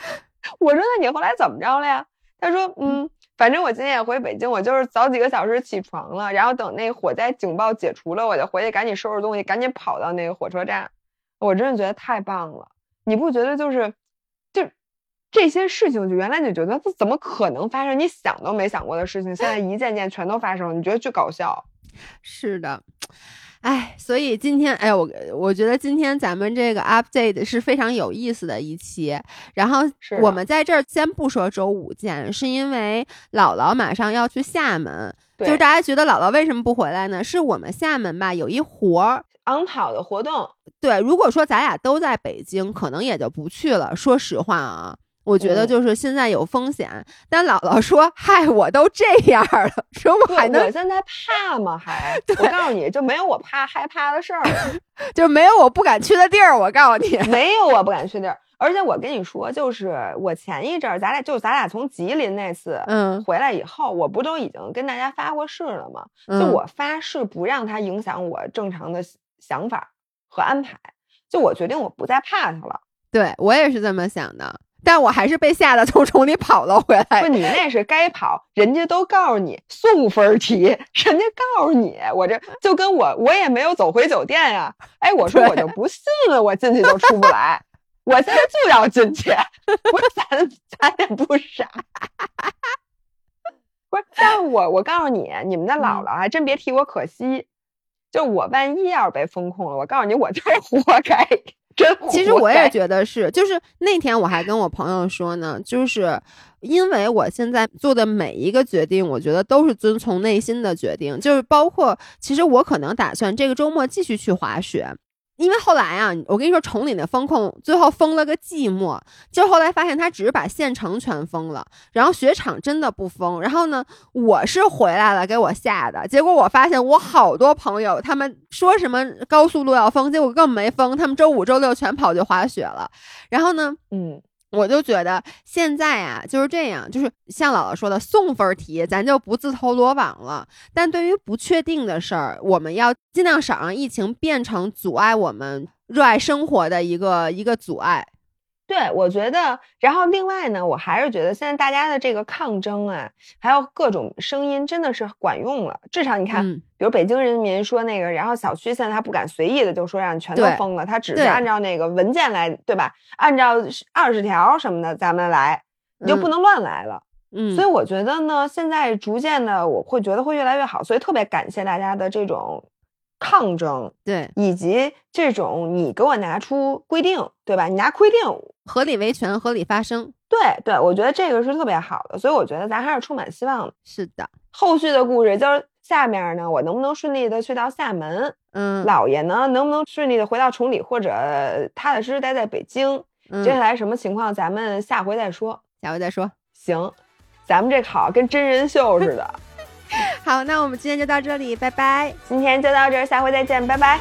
我说那你后来怎么着了呀？他说嗯。反正我今天也回北京，我就是早几个小时起床了，然后等那火灾警报解除了，我就回去赶紧收拾东西，赶紧跑到那个火车站。我真的觉得太棒了，你不觉得就是，就这些事情，就原来你觉得这怎么可能发生？你想都没想过的事情，现在一件件全都发生了，你觉得巨搞笑？是的。哎，所以今天，哎，我我觉得今天咱们这个 update 是非常有意思的一期。然后我们在这儿先不说周五见，是因为姥姥马上要去厦门。就是大家觉得姥姥为什么不回来呢？是我们厦门吧有一活儿昂跑的活动。对，如果说咱俩都在北京，可能也就不去了。说实话啊，我觉得就是现在有风险，但姥姥说：“嗨，我都这样了，说我还能……我现在怕吗？还？我告诉你就没有我怕害怕的事儿，就没有我不敢去的地儿。我告诉你，没有我不敢去地儿。而且我跟你说，就是我前一阵儿，咱俩就咱俩从吉林那次，嗯，回来以后，我不都已经跟大家发过誓了吗？就我发誓不让它影响我正常的想法和安排。就我决定我不再怕它了。对我也是这么想的。”但我还是被吓得从崇礼跑了回来。不，你那是该跑，人家都告诉你送分题，人家告诉你，我这就跟我我也没有走回酒店呀。哎，我说我就不信了，我进去就出不来，我现在就要进去。我说咱咱也不傻，不是。但我我告诉你，你们的姥姥还真别替我可惜。就我万一要是被封控了，我告诉你，我就是活该。真，其实我也觉得是，就是那天我还跟我朋友说呢，就是因为我现在做的每一个决定，我觉得都是遵从内心的决定，就是包括其实我可能打算这个周末继续去滑雪。因为后来啊，我跟你说，崇礼的风控最后封了个寂寞，就后来发现他只是把县城全封了，然后雪场真的不封。然后呢，我是回来了，给我吓的。结果我发现我好多朋友他们说什么高速路要封，结果更没封，他们周五、周六全跑去滑雪了。然后呢，嗯。我就觉得现在啊就是这样，就是像姥姥说的送分题，咱就不自投罗网了。但对于不确定的事儿，我们要尽量少让疫情变成阻碍我们热爱生活的一个一个阻碍。对，我觉得，然后另外呢，我还是觉得现在大家的这个抗争啊，还有各种声音，真的是管用了。至少你看，比如北京人民说那个，然后小区现在他不敢随意的就说让全都封了，他只是按照那个文件来，对吧？按照二十条什么的咱们来，你就不能乱来了。嗯，所以我觉得呢，现在逐渐的我会觉得会越来越好，所以特别感谢大家的这种。抗争对，以及这种你给我拿出规定，对吧？你拿规定，合理维权，合理发声。对对，我觉得这个是特别好的，所以我觉得咱还是充满希望的。是的，后续的故事就是下面呢，我能不能顺利的去到厦门？嗯，姥爷呢，能不能顺利的回到崇礼，或者踏踏实实待在北京？接下来什么情况，咱们下回再说。下回再说。行，咱们这好跟真人秀似的。好，那我们今天就到这里，拜拜。今天就到这儿，下回再见，拜拜。